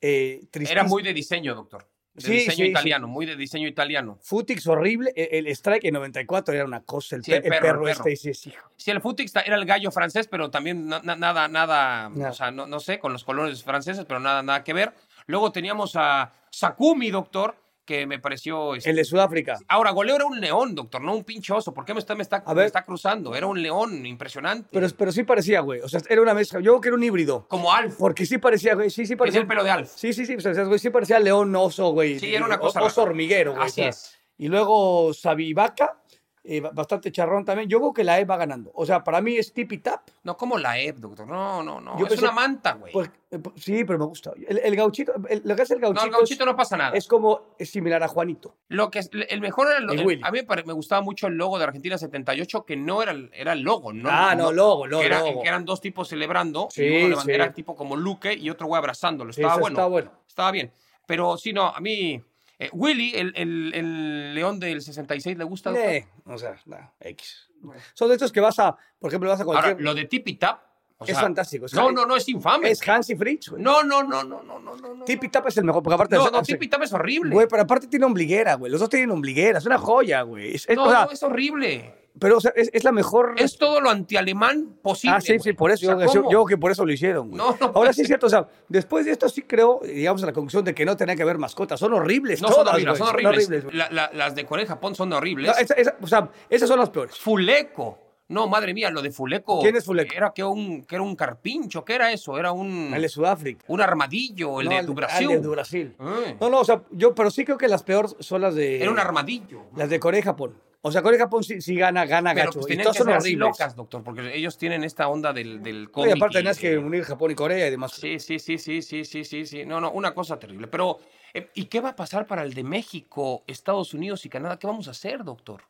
[SPEAKER 3] eh,
[SPEAKER 2] Era muy de diseño, doctor. De
[SPEAKER 3] Sí,
[SPEAKER 2] diseño
[SPEAKER 3] sí,
[SPEAKER 2] italiano, muy de diseño italiano.
[SPEAKER 3] Futix horrible, e- el, Strike en 94 era una cosa, el,
[SPEAKER 2] Sí,
[SPEAKER 3] pe-
[SPEAKER 2] el
[SPEAKER 3] el
[SPEAKER 2] perro,
[SPEAKER 3] perro,
[SPEAKER 2] el perro.
[SPEAKER 3] este, sí, sí, hijo.
[SPEAKER 2] Sí, el Futix era el gallo francés, pero también na- na- nada, nada,
[SPEAKER 3] Nada.
[SPEAKER 2] o sea, no, no sé, con los colores franceses, pero nada, nada que ver. Luego teníamos a Sakumi, doctor, que me pareció... este,
[SPEAKER 3] El de Sudáfrica.
[SPEAKER 2] Ahora, goleo era un león, doctor, no un pinche oso. ¿Por qué me está, me está, me está cruzando? Era un león impresionante.
[SPEAKER 3] Pero, pero sí parecía, güey. O sea, era una mezcla. Yo creo que era un híbrido.
[SPEAKER 2] Como Alf.
[SPEAKER 3] Porque sí parecía, güey. Sí, sí parecía.
[SPEAKER 2] el pelo de Alf.
[SPEAKER 3] Sí, sí, sí. O sea, güey, sí parecía león oso, güey.
[SPEAKER 2] Sí, era una
[SPEAKER 3] O-
[SPEAKER 2] cosa
[SPEAKER 3] Oso
[SPEAKER 2] rara.
[SPEAKER 3] hormiguero, güey.
[SPEAKER 2] Así
[SPEAKER 3] o sea.
[SPEAKER 2] es.
[SPEAKER 3] Y luego Sabivaca, eh, ba- bastante charrón también. Yo creo que la E va ganando. O sea, para mí es tipi tap.
[SPEAKER 2] No, como la EP, doctor. No, no, no.
[SPEAKER 3] Yo
[SPEAKER 2] es
[SPEAKER 3] pensé-
[SPEAKER 2] una manta, güey.
[SPEAKER 3] Pues, eh, pues, sí, pero me gusta. El, el gauchito, el- lo que hace el
[SPEAKER 2] no,
[SPEAKER 3] gauchito,
[SPEAKER 2] el gauchito
[SPEAKER 3] es,
[SPEAKER 2] no pasa nada.
[SPEAKER 3] es como es similar a Juanito.
[SPEAKER 2] Lo que es, el mejor era el,
[SPEAKER 3] El
[SPEAKER 2] a mí me, gustaba mucho el logo de Argentina 78 que no era el, era el logo, no
[SPEAKER 3] ah, no, logo, logo,
[SPEAKER 2] que, era-
[SPEAKER 3] logo.
[SPEAKER 2] que eran dos tipos celebrando
[SPEAKER 3] Sí,
[SPEAKER 2] y uno de bandera
[SPEAKER 3] sí.
[SPEAKER 2] tipo como Luque y otro güey abrazándolo. Estaba
[SPEAKER 3] eso
[SPEAKER 2] bueno.
[SPEAKER 3] está bueno.
[SPEAKER 2] Estaba bien. Pero sí, no, a mí eh, Willy, el, el- el león del 66 le gusta.
[SPEAKER 3] Eh, o sea, X. Son de estos que vas a, por ejemplo, vas a
[SPEAKER 2] Ahora,
[SPEAKER 3] cualquier...
[SPEAKER 2] lo de Tipi Tap o
[SPEAKER 3] es
[SPEAKER 2] sea,
[SPEAKER 3] fantástico. es-
[SPEAKER 2] No, no, no, es infame.
[SPEAKER 3] Es Hansi Fritz, güey.
[SPEAKER 2] No, no, no, no, no, no, no.
[SPEAKER 3] Tipi tap es el mejor, porque aparte...
[SPEAKER 2] No, no,
[SPEAKER 3] hace-
[SPEAKER 2] Tipi Tap es horrible.
[SPEAKER 3] Güey, pero aparte tiene ombliguera, güey. Los dos tienen ombliguera. Es una joya, güey. Es-
[SPEAKER 2] no,
[SPEAKER 3] o sea,
[SPEAKER 2] no, es horrible.
[SPEAKER 3] Pero o sea, es, es la mejor...
[SPEAKER 2] Es todo lo antialemán posible.
[SPEAKER 3] Ah, sí,
[SPEAKER 2] güey.
[SPEAKER 3] sí, por eso.
[SPEAKER 2] O sea,
[SPEAKER 3] yo, yo- que por eso lo hicieron, güey.
[SPEAKER 2] No, no
[SPEAKER 3] Ahora
[SPEAKER 2] puede
[SPEAKER 3] sí es cierto, o sea, después de esto sí creo, llegamos a la conclusión de que no tenía que haber mascotas. Son horribles
[SPEAKER 2] No,
[SPEAKER 3] todas,
[SPEAKER 2] son horribles,
[SPEAKER 3] güey,
[SPEAKER 2] son horribles.
[SPEAKER 3] güey.
[SPEAKER 2] La- la- las de Corea y Japón son horribles.
[SPEAKER 3] No, esa- esa- o sea, esas son las peores.
[SPEAKER 2] Fuleco. No, madre mía, lo de Fuleco.
[SPEAKER 3] ¿Quién es Fuleco?
[SPEAKER 2] Era que un, que era un carpincho, ¿qué era eso? Era un,
[SPEAKER 3] El de Sudáfrica.
[SPEAKER 2] un armadillo, el
[SPEAKER 3] No,
[SPEAKER 2] de tu
[SPEAKER 3] ah,
[SPEAKER 2] Brasil.
[SPEAKER 3] el de Brasil.
[SPEAKER 2] Eh.
[SPEAKER 3] No, no, o sea, yo, pero sí creo que las peores son las de.
[SPEAKER 2] Era un armadillo.
[SPEAKER 3] Las de Corea y Japón. O sea, Corea y Japón sí, sí gana, gana
[SPEAKER 2] Pero
[SPEAKER 3] gacho.
[SPEAKER 2] pues
[SPEAKER 3] y todas son
[SPEAKER 2] así locas, doctor, porque ellos tienen esta onda del, del cómic.
[SPEAKER 3] y aparte tenías que unir Japón y Corea y demás.
[SPEAKER 2] Sí, sí, sí, sí, sí, sí, sí, sí. No, no, una cosa terrible. Pero, eh, ¿y qué va a pasar para el de México, Estados Unidos y Canadá? ¿Qué vamos a hacer, doctor?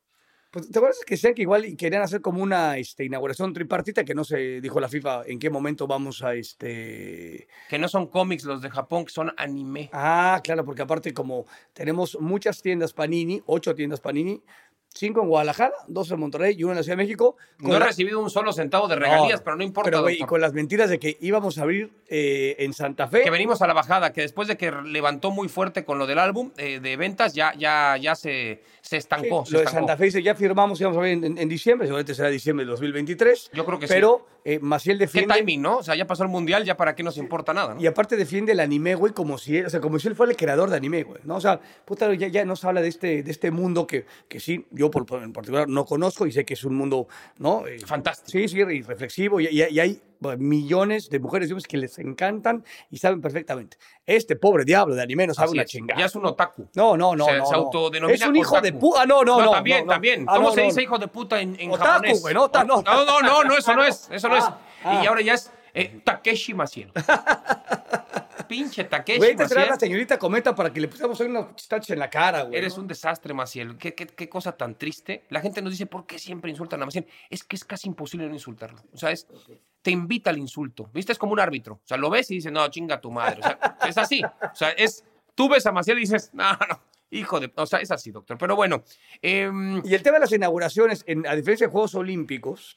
[SPEAKER 3] Pues, ¿Te acuerdas que decían que igual querían hacer como una este, inauguración tripartita que no se dijo la FIFA en qué momento vamos a este.
[SPEAKER 2] Que no son cómics los de Japón, que son anime.
[SPEAKER 3] Ah, claro, porque aparte como tenemos muchas tiendas Panini, ocho tiendas Panini, cinco en Guadalajara, dos en Monterrey y una en la Ciudad de México. con
[SPEAKER 2] No he recibido un solo centavo de regalías,
[SPEAKER 3] No,
[SPEAKER 2] pero no importa.
[SPEAKER 3] Pero, güey, y con las mentiras de que íbamos a abrir eh, en Santa Fe.
[SPEAKER 2] Que venimos a la bajada, que después de que levantó muy fuerte con lo del álbum eh, de ventas, ya, ya, ya se, se
[SPEAKER 3] Sí,
[SPEAKER 2] estancó. se
[SPEAKER 3] lo de. Santa Fe dice, ya firmamos, íbamos a ver en, en- en diciembre, seguramente será diciembre del 2023.
[SPEAKER 2] Yo creo que sí.
[SPEAKER 3] pero, eh, Maciel
[SPEAKER 2] Qué
[SPEAKER 3] defiende.
[SPEAKER 2] timing, ¿no? O sea, ya pasó el mundial, ya para qué nos importa nada, ¿no?
[SPEAKER 3] Y aparte defiende el anime, güey, como si, él- o sea, como si él fuera el creador de anime, güey, ¿no? O sea, puta, ya, ya nos habla de este, de este mundo que, que sí, yo por, por- en particular no conozco y sé que es un mundo, ¿no? Eh,
[SPEAKER 2] Fantástico.
[SPEAKER 3] Sí, sí, y reflexivo, y, y- y hay bueno, millones de mujeres y hombres que les encantan y saben perfectamente. Este pobre diablo de anime no sabe
[SPEAKER 2] Así
[SPEAKER 3] una
[SPEAKER 2] es.
[SPEAKER 3] chingada.
[SPEAKER 2] Ya es un otaku.
[SPEAKER 3] No, no, no,
[SPEAKER 2] se,
[SPEAKER 3] no.
[SPEAKER 2] se
[SPEAKER 3] no.
[SPEAKER 2] autodenomina
[SPEAKER 3] Es un hijo
[SPEAKER 2] otaku.
[SPEAKER 3] de puta. Ah, no, no, no.
[SPEAKER 2] también,
[SPEAKER 3] no, no.
[SPEAKER 2] también.
[SPEAKER 3] Ah,
[SPEAKER 2] ¿Cómo se dice hijo de puta en, en
[SPEAKER 3] Otaku,
[SPEAKER 2] japonés?
[SPEAKER 3] güey, no, no.
[SPEAKER 2] no, no, eso no es. Eso no es.
[SPEAKER 3] Ah.
[SPEAKER 2] Y ahora ya es eh, Takeshi Maciel. Pinche Takeshi
[SPEAKER 3] Güey, te trae la señorita Cometa para que le pusiéramos unos taches en la cara, güey.
[SPEAKER 2] Eres
[SPEAKER 3] ¿no?
[SPEAKER 2] un desastre, Maciel. ¿Qué, qué, qué cosa tan triste. La gente nos dice, ¿por qué siempre insultan a Maciel? Es que es casi imposible no insultarlo. O sea, es, te invita al insulto. ¿Viste? Es como un árbitro. O sea, lo ves y dices, no, chinga tu madre. O sea, es así. O sea, es, tú ves a Maciel y dices, no, no, hijo de... O sea, es así, doctor. Pero bueno, em,
[SPEAKER 3] Y el tema de las inauguraciones, en, a diferencia de Juegos Olímpicos,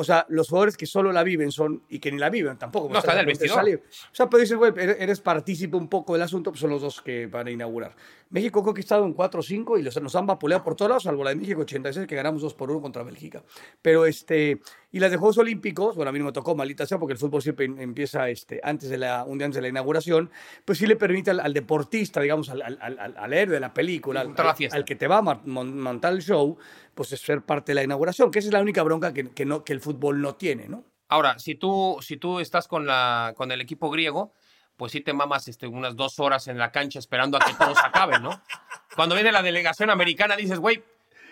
[SPEAKER 3] o sea, los jugadores que solo la viven son, y que ni la viven tampoco.
[SPEAKER 2] No,
[SPEAKER 3] porque
[SPEAKER 2] están en el
[SPEAKER 3] a punto de
[SPEAKER 2] vestidor.
[SPEAKER 3] salir. O sea, pero dices, güey, eres, partícipe un poco del asunto, pues son los dos que van a inaugurar. México creo que ha estado en 4 o 5 y los, nos han vapuleado por todos lados, salvo la de México 86, que ganamos 2 por 1 contra Bélgica. Pero este, y las de Juegos Olímpicos, bueno, a mí no me tocó, maldita sea, porque el fútbol siempre em- empieza este, antes de la, un día antes de la inauguración, pues sí le permite al, al deportista, digamos, al, al, al, héroe de la película, al,
[SPEAKER 2] la
[SPEAKER 3] al- que te va a montar el show, pues es ser parte de la inauguración, que esa es la única bronca que, que, no, que el fútbol no tiene, ¿no?
[SPEAKER 2] ahora, si tú, si tú estás con, la, con el equipo griego, pues sí te mamas este, unas dos horas en la cancha esperando a que todo se acabe, ¿no? Cuando viene la delegación americana dices, güey,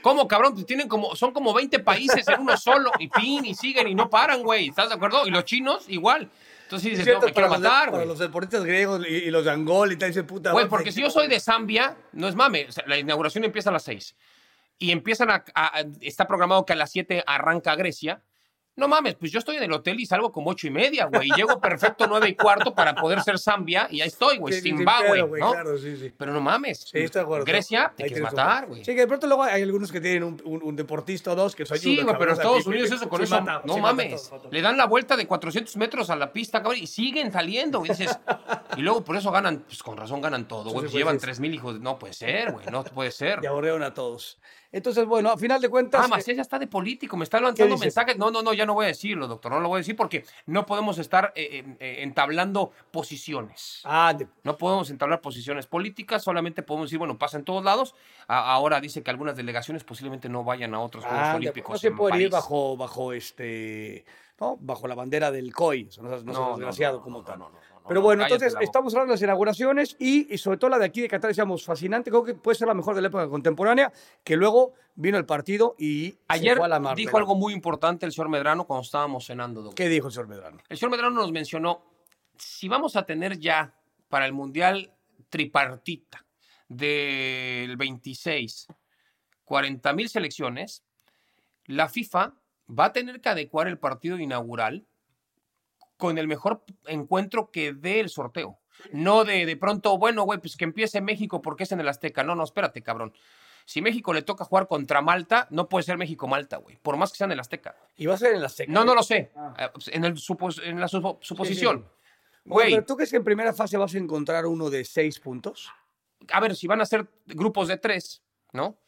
[SPEAKER 2] ¿cómo cabrón? Pues tienen como, son como 20 países en uno solo y pin y siguen y no paran, güey. ¿Estás de acuerdo? Y los chinos igual. Entonces dices, no, me quiero matar,
[SPEAKER 3] para
[SPEAKER 2] güey.
[SPEAKER 3] los deportistas griegos y, y los de Angola y tal, dice puta.
[SPEAKER 2] Güey, porque si yo soy de Zambia, no es mame, o sea, la inauguración empieza a las 6 y empiezan a, a- está programado que a las 7 arranca Grecia. No mames, pues yo estoy en el hotel y salgo como ocho y media, güey. Y llego perfecto nueve y cuarto para poder ser Zambia y ahí estoy, güey.
[SPEAKER 3] Sí,
[SPEAKER 2] Zimbabue,
[SPEAKER 3] güey,
[SPEAKER 2] ¿no?
[SPEAKER 3] Claro, sí, sí.
[SPEAKER 2] Pero no mames.
[SPEAKER 3] Sí, de acuerdo.
[SPEAKER 2] Grecia, te quieres matar, güey.
[SPEAKER 3] Sí, que de pronto luego hay algunos que tienen un, un- un deportista o dos que se ayudan.
[SPEAKER 2] Sí, güey, pero Estados Unidos eso con
[SPEAKER 3] sí
[SPEAKER 2] eso,
[SPEAKER 3] mata,
[SPEAKER 2] no
[SPEAKER 3] sí
[SPEAKER 2] mames. Le dan la vuelta de 400 metros a la pista, cabrón, y siguen saliendo, güey. Dices, y luego por eso ganan, pues con razón ganan todo,
[SPEAKER 3] Sí,
[SPEAKER 2] güey.
[SPEAKER 3] sí,
[SPEAKER 2] pues
[SPEAKER 3] pues,
[SPEAKER 2] llevan
[SPEAKER 3] sí.
[SPEAKER 2] 3 mil hijos. de- No puede ser, güey, no puede ser.
[SPEAKER 3] Y aborrearon a todos. Entonces, bueno, a final de cuentas.
[SPEAKER 2] Ah,
[SPEAKER 3] eh,
[SPEAKER 2] Macías ya está de político, me está lanzando mensajes. No, no, no, ya no voy a decirlo, doctor, no lo voy a decir porque no podemos estar eh, eh, entablando posiciones.
[SPEAKER 3] ah, de-
[SPEAKER 2] No podemos entablar posiciones políticas, solamente podemos decir, bueno, pasa en todos lados. A- ahora dice que algunas delegaciones posiblemente no vayan a otros Juegos
[SPEAKER 3] ah,
[SPEAKER 2] Olímpicos.
[SPEAKER 3] no se puede ir bajo, bajo este. ¿no? bajo la bandera del COI. No, no desgraciado como
[SPEAKER 2] no,
[SPEAKER 3] tal.
[SPEAKER 2] no, no, no,
[SPEAKER 3] Pero
[SPEAKER 2] no,
[SPEAKER 3] bueno,
[SPEAKER 2] cállate
[SPEAKER 3] entonces estamos hablando de las inauguraciones y, y sobre todo la de aquí de Qatar, decíamos, fascinante. Creo que puede ser la mejor de la época contemporánea, que luego vino el partido y se
[SPEAKER 2] Ayer
[SPEAKER 3] fue a la mar.
[SPEAKER 2] dijo algo muy importante el señor Medrano cuando estábamos cenando. doctor.
[SPEAKER 3] ¿Qué dijo el señor Medrano?
[SPEAKER 2] El señor Medrano nos mencionó, si vamos a tener ya para el Mundial tripartita del 26, 40 mil selecciones, la FIFA va a tener que adecuar el partido inaugural con el mejor encuentro que dé el sorteo. No de, de pronto, bueno, güey, pues que empiece México porque es en el Azteca. No, no, espérate, cabrón. Si México le toca jugar contra Malta, no puede ser México-Malta, güey. Por más que sea en el Azteca.
[SPEAKER 3] Y va a ser en la Azteca.
[SPEAKER 2] No, no lo sé.
[SPEAKER 3] Ah.
[SPEAKER 2] Eh, pues, En, el en la supo- suposición. Güey,
[SPEAKER 3] pero ¿tú crees que en primera fase vas a encontrar uno de seis puntos?
[SPEAKER 2] a ver, si van a ser grupos de tres, ¿no?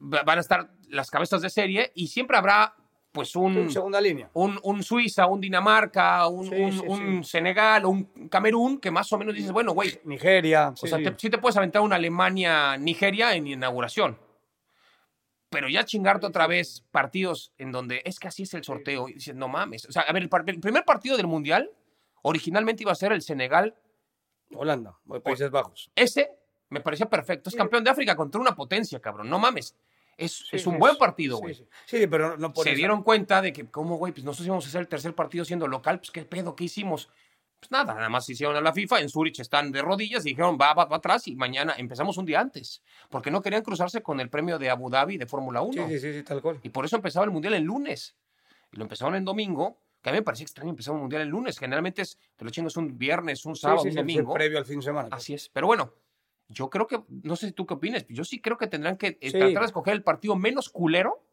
[SPEAKER 2] Va- Van a estar las cabezas de serie y siempre habrá, pues, un,
[SPEAKER 3] Segunda línea.
[SPEAKER 2] un, un Suiza, un Dinamarca, un,
[SPEAKER 3] Sí,
[SPEAKER 2] un-
[SPEAKER 3] sí,
[SPEAKER 2] un Senegal un Camerún, que más o menos dices, bueno, güey,
[SPEAKER 3] Nigeria.
[SPEAKER 2] o
[SPEAKER 3] sí,
[SPEAKER 2] sea,
[SPEAKER 3] sí.
[SPEAKER 2] te- sí te puedes aventar una Alemania-Nigeria en inauguración. Pero ya chingarte otra vez partidos en donde es que así es el sorteo. Y dices, no mames. O sea, a ver, el, el primer partido del Mundial originalmente iba a ser el Senegal.
[SPEAKER 3] Holanda, o Países Bajos.
[SPEAKER 2] Ese me parecía perfecto. Es campeón de África contra una potencia, cabrón. No mames. Es,
[SPEAKER 3] Sí,
[SPEAKER 2] es un buen partido, güey.
[SPEAKER 3] Sí, Sí, pero no, por
[SPEAKER 2] Se
[SPEAKER 3] eso.
[SPEAKER 2] dieron cuenta de que, ¿cómo, güey? Pues nosotros íbamos a hacer el tercer partido siendo local. Pues, ¿qué pedo? ¿Qué hicimos? Pues nada, nada más hicieron a la FIFA. En Zurich están de rodillas y dijeron, va, va, va atrás y mañana empezamos un día antes. Porque no querían cruzarse con el premio de Abu Dhabi de Fórmula 1.
[SPEAKER 3] Sí, sí, sí, tal cual.
[SPEAKER 2] Y por eso empezaba el Mundial el lunes. Y lo empezaron en domingo, que a mí me parecía extraño empezar un Mundial el lunes. Generalmente es, te lo chingas un viernes, un sábado,
[SPEAKER 3] sí,
[SPEAKER 2] un
[SPEAKER 3] sí, sí,
[SPEAKER 2] domingo.
[SPEAKER 3] previo al fin de semana.
[SPEAKER 2] Así es. Pero bueno, yo creo que, no sé si tú qué opinas, yo sí creo que tendrán que
[SPEAKER 3] Sí.
[SPEAKER 2] tratar de escoger el partido menos culero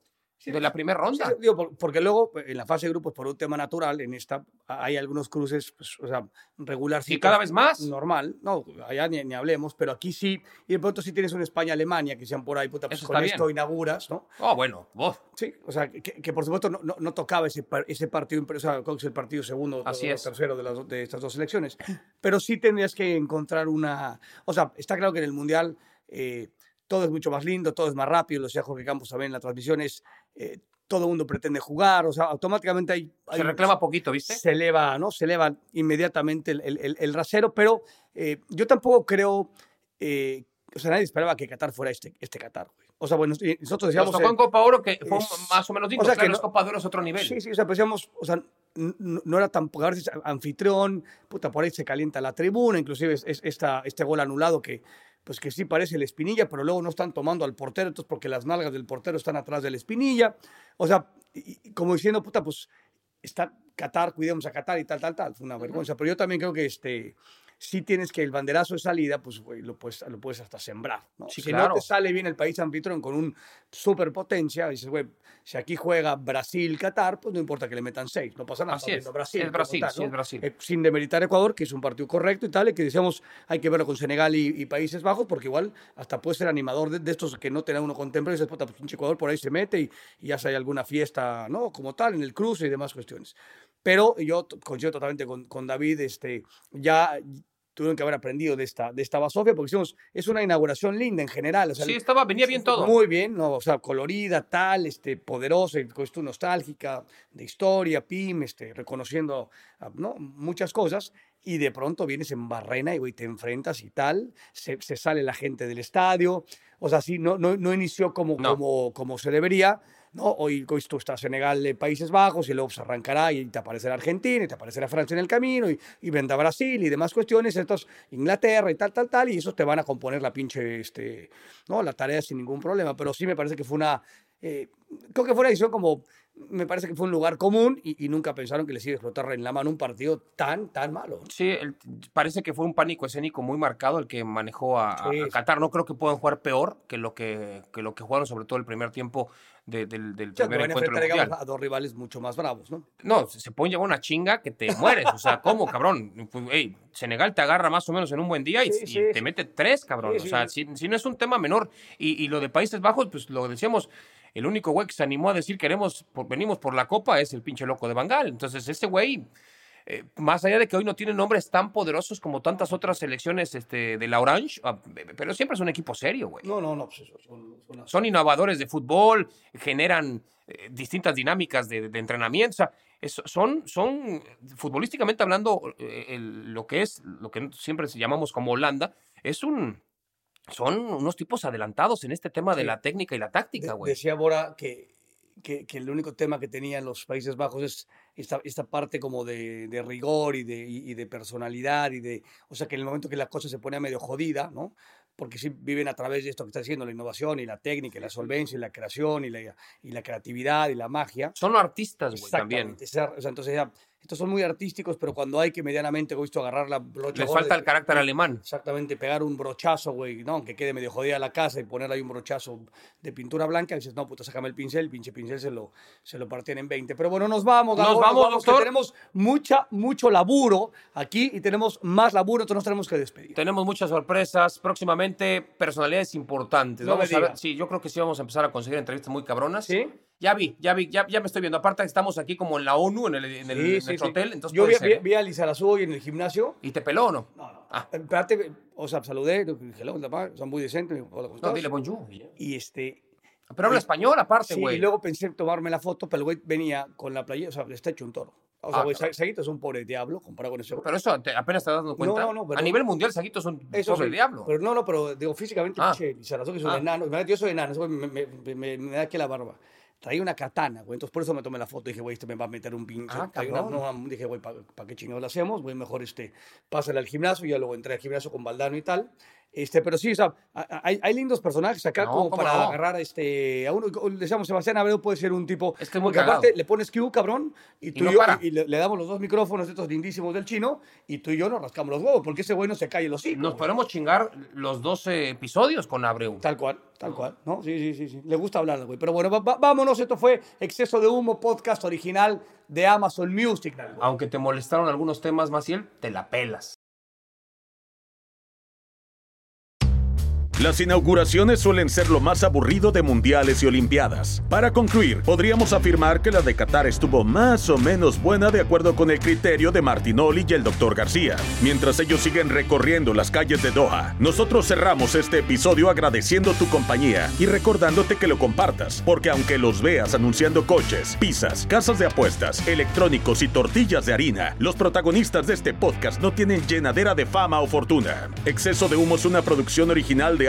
[SPEAKER 2] de la primera ronda.
[SPEAKER 3] Sí, digo, por- porque luego en la fase de grupos, por un tema natural, en esta hay algunos cruces, pues, o sea, regular.
[SPEAKER 2] Y cada vez más.
[SPEAKER 3] Normal, no, allá ni, ni hablemos, pero aquí sí. Y de pronto sí tienes una España-Alemania, que sean por ahí, puta, pues
[SPEAKER 2] Eso
[SPEAKER 3] con esto
[SPEAKER 2] bien.
[SPEAKER 3] inauguras, ¿no?
[SPEAKER 2] Oh, bueno, vos.
[SPEAKER 3] Sí, o sea, que, que por supuesto no, no, no tocaba ese, ese partido, o sea, es el partido segundo
[SPEAKER 2] Así
[SPEAKER 3] o
[SPEAKER 2] es.
[SPEAKER 3] tercero de, las, de estas dos selecciones. Pero sí tendrías que encontrar una. O sea, está claro que en el Mundial eh, todo es mucho más lindo, todo es más rápido, lo decía Jorge Campos también en la transmisión, es. Eh, todo el mundo pretende jugar, o sea, automáticamente hay.
[SPEAKER 2] Se
[SPEAKER 3] hay-
[SPEAKER 2] reclama poquito, ¿viste?
[SPEAKER 3] se eleva, ¿no? Se eleva inmediatamente el, el- el- rasero, pero eh, yo tampoco creo. eh, o sea, nadie esperaba que Qatar fuera este, este Qatar, güey. O sea, bueno, nosotros
[SPEAKER 2] Nos
[SPEAKER 3] decíamos.
[SPEAKER 2] tocó
[SPEAKER 3] eh,
[SPEAKER 2] en Copa Oro que fue
[SPEAKER 3] es-
[SPEAKER 2] más o menos digno.
[SPEAKER 3] o sea,
[SPEAKER 2] claro,
[SPEAKER 3] que
[SPEAKER 2] es
[SPEAKER 3] no-
[SPEAKER 2] Copa de Oro es otro nivel.
[SPEAKER 3] Sí, sí, o sea, pensamos, o sea, n- n- no era tan, a veces anfitrión, puta, por ahí se calienta la tribuna, inclusive es, es esta, este gol anulado que, pues que sí parece el Espinilla, pero luego no están tomando al portero, entonces porque las nalgas del portero están atrás del Espinilla, o sea, y- como diciendo, puta, pues está Qatar, cuidemos a Qatar y tal, tal, tal, fue una vergüenza, pero yo también creo que este... Sí tienes que el banderazo de salida, pues güey, lo, puedes, lo puedes hasta sembrar. ¿no?
[SPEAKER 2] Sí,
[SPEAKER 3] si
[SPEAKER 2] claro.
[SPEAKER 3] no te sale bien el país anfitrión con un superpotencia, dices, güey, si aquí juega Brasil, Qatar, pues no importa que le metan seis, no pasa nada.
[SPEAKER 2] Así es,
[SPEAKER 3] Brasil,
[SPEAKER 2] es Brasil,
[SPEAKER 3] tal,
[SPEAKER 2] sí,
[SPEAKER 3] ¿no?
[SPEAKER 2] es Brasil.
[SPEAKER 3] Eh, sin demeritar Ecuador, que es un partido correcto y tal, y que decíamos hay que verlo con Senegal y, y Países Bajos, porque igual hasta puede ser animador de, de estos que no tenga uno contemplado y dices, puta, pues pinche Ecuador por ahí se mete y, y ya sea hay alguna fiesta, ¿no? Como tal, en el cruce y demás cuestiones. Pero yo coincido totalmente con, con David, este, ya tuvieron que haber aprendido de esta, de esta basofia, porque decimos, es una inauguración linda en general. O sea,
[SPEAKER 2] Sí, estaba, venía bien todo.
[SPEAKER 3] muy bien, ¿no? o sea, colorida, tal, este, poderosa, esto nostálgica, de historia, PIM, este, reconociendo ah, ¿no? muchas cosas, y de pronto vienes en Barrena y güey, te enfrentas y tal, se, se sale la gente del estadio, o sea, sí, no, no, no inició como,
[SPEAKER 2] No.
[SPEAKER 3] como, como se debería, ¿no? Hoy hoy tú estás Senegal, eh, Países Bajos, y luego se arrancará y te aparecerá Argentina, y te aparecerá Francia en el camino, y, y vendrá Brasil y demás cuestiones, estos Inglaterra y tal, tal, tal, y esos te van a componer la pinche, este, ¿no? La tarea sin ningún problema, pero sí me parece que fue una, eh, creo que fue una edición como, me parece que fue un lugar común y, y nunca pensaron que les iba a explotar en la mano un partido tan, tan malo.
[SPEAKER 2] Sí, el- parece que fue un pánico escénico muy marcado el que manejó a, a-
[SPEAKER 3] Sí,
[SPEAKER 2] a
[SPEAKER 3] sí.
[SPEAKER 2] Qatar. No creo que puedan jugar peor que lo que, que lo que jugaron, sobre todo el primer tiempo de- del, del primer encuentro del Mundial.
[SPEAKER 3] a dos rivales mucho más bravos, ¿no?
[SPEAKER 2] No, se pueden llevar una chinga que te mueres. O sea, ¿cómo, cabrón? Pues, Senegal te agarra más o menos en un buen día y,
[SPEAKER 3] Sí,
[SPEAKER 2] y
[SPEAKER 3] sí,
[SPEAKER 2] te mete tres, cabrón.
[SPEAKER 3] Sí,
[SPEAKER 2] o sea, si, si no es un tema menor. Y, y lo de Países Bajos, pues lo decíamos, el único güey que se animó a decir queremos, por- venimos por la copa es el pinche loco de Bangal. Entonces, ese güey, eh, más allá de que hoy no tiene nombres tan poderosos como tantas otras selecciones este, de la Orange, ah, pero siempre es un equipo serio, güey.
[SPEAKER 3] No, no, no, pues eso, son, son-
[SPEAKER 2] Son innovadores de fútbol, generan eh, distintas dinámicas de, de entrenamiento. O sea, es- son, son, futbolísticamente hablando, eh, el- lo que es, lo que siempre llamamos como Holanda, es un, son unos tipos adelantados en este tema de la técnica y la táctica,
[SPEAKER 3] De-
[SPEAKER 2] güey.
[SPEAKER 3] decía Bora que, que, que el único tema que tenían los Países Bajos es esta, esta parte como de, de rigor y de, y, de personalidad y de, o sea, que en el momento que la cosa se pone medio jodida, ¿no? Porque sí viven a través de esto que está haciendo la innovación y la técnica y la solvencia y la creación y la, y la creatividad y la magia.
[SPEAKER 2] Son artistas, güey, también.
[SPEAKER 3] O sea, entonces ya, estos son muy artísticos, pero cuando hay que medianamente, güey, esto agarrar la brocha
[SPEAKER 2] Les falta el carácter alemán.
[SPEAKER 3] Exactamente, pegar un brochazo, güey, ¿no? Que quede medio jodida la casa y poner ahí un brochazo de pintura blanca. Y dices, no, puta, sácame el pincel, el pinche pincel se lo, se lo partían en 20. Pero bueno, nos vamos,
[SPEAKER 2] Nos vamos,
[SPEAKER 3] que
[SPEAKER 2] doctor.
[SPEAKER 3] tenemos mucha, mucho laburo aquí y tenemos más laburo, entonces nos tenemos que despedir.
[SPEAKER 2] Tenemos muchas sorpresas. Próximamente, personalidades importantes.
[SPEAKER 3] No me
[SPEAKER 2] vamos a ver,
[SPEAKER 3] digas.
[SPEAKER 2] sí, yo creo que sí vamos a empezar a conseguir entrevistas muy cabronas.
[SPEAKER 3] ¿Sí?
[SPEAKER 2] Ya vi, ya vi, ya, ya me estoy viendo. Aparte, estamos aquí como en la ONU, en el, en el-
[SPEAKER 3] Sí,
[SPEAKER 2] en
[SPEAKER 3] sí,
[SPEAKER 2] nuestro
[SPEAKER 3] sí.
[SPEAKER 2] hotel. Entonces
[SPEAKER 3] Yo vi, vi- vi a Lizarazu hoy en el gimnasio.
[SPEAKER 2] ¿Y te peló o no?
[SPEAKER 3] No, no.
[SPEAKER 2] Ah.
[SPEAKER 3] Espérate, o sea, saludé, dije, "Hola, papá", son muy decentes. Hola, ¿cómo
[SPEAKER 2] No, dile bonjour. y
[SPEAKER 3] este,
[SPEAKER 2] Pero habla español aparte,
[SPEAKER 3] Sí,
[SPEAKER 2] güey.
[SPEAKER 3] y luego pensé en tomarme la foto, pero el güey venía con la playera, o sea, está hecho un toro. O sea,
[SPEAKER 2] Ah,
[SPEAKER 3] güey. Sa- Saguito es un pobre diablo comparado con ese.
[SPEAKER 2] Pero eso te- apenas te das cuenta.
[SPEAKER 3] no, no, pero-
[SPEAKER 2] a nivel mundial, Saguito es un
[SPEAKER 3] Eso
[SPEAKER 2] pobre
[SPEAKER 3] sí,
[SPEAKER 2] diablo.
[SPEAKER 3] Pero no, no, pero digo, físicamente,
[SPEAKER 2] Ah.
[SPEAKER 3] che, Lizarazu, que es un
[SPEAKER 2] Ah.
[SPEAKER 3] enano. Yo soy enano, me, me, me, me- me da aquí la barba. Traía una katana, güey. Entonces por eso me tomé la foto. Dije, güey, este me va a meter un pinche.
[SPEAKER 2] Ah,
[SPEAKER 3] una- no, dije, güey, ¿para qué chingados lo hacemos? Güey, mejor este, pásale al gimnasio. Ya luego entré al gimnasio con Valdano y tal. Este, pero sí, o sea, hay, hay lindos personajes acá
[SPEAKER 2] No,
[SPEAKER 3] como
[SPEAKER 2] ¿cómo
[SPEAKER 3] para
[SPEAKER 2] no?
[SPEAKER 3] agarrar a este. A uno, decíamos, Sebastián Abreu puede ser un tipo.
[SPEAKER 2] Es que es muy
[SPEAKER 3] porque aparte le pones Q, cabrón, y tú y,
[SPEAKER 2] no
[SPEAKER 3] yo, y, le, le damos los dos micrófonos estos lindísimos del chino, y tú y yo nos rascamos los huevos, porque ese güey no se cae los hocico.
[SPEAKER 2] Nos podemos chingar los 12 episodios con Abreu.
[SPEAKER 3] Tal cual, tal cual, ¿no? Sí, sí, sí, sí. Le gusta hablar, güey. Pero bueno, va- vámonos. Esto fue Exceso de Humo, podcast original de Amazon Music.
[SPEAKER 2] Aunque te molestaron algunos temas, Maciel, te la pelas.
[SPEAKER 1] Las inauguraciones suelen ser lo más aburrido de mundiales y olimpiadas. Para concluir, podríamos afirmar que la de Qatar estuvo más o menos buena de acuerdo con el criterio de Martinoli y el Dr. García. Mientras ellos siguen recorriendo las calles de Doha, nosotros cerramos este episodio agradeciendo tu compañía y recordándote que lo compartas, porque aunque los veas anunciando coches, pizzas, casas de apuestas, electrónicos y tortillas de harina, los protagonistas de este podcast no tienen llenadera de fama o fortuna. Exceso de Humo es una producción original de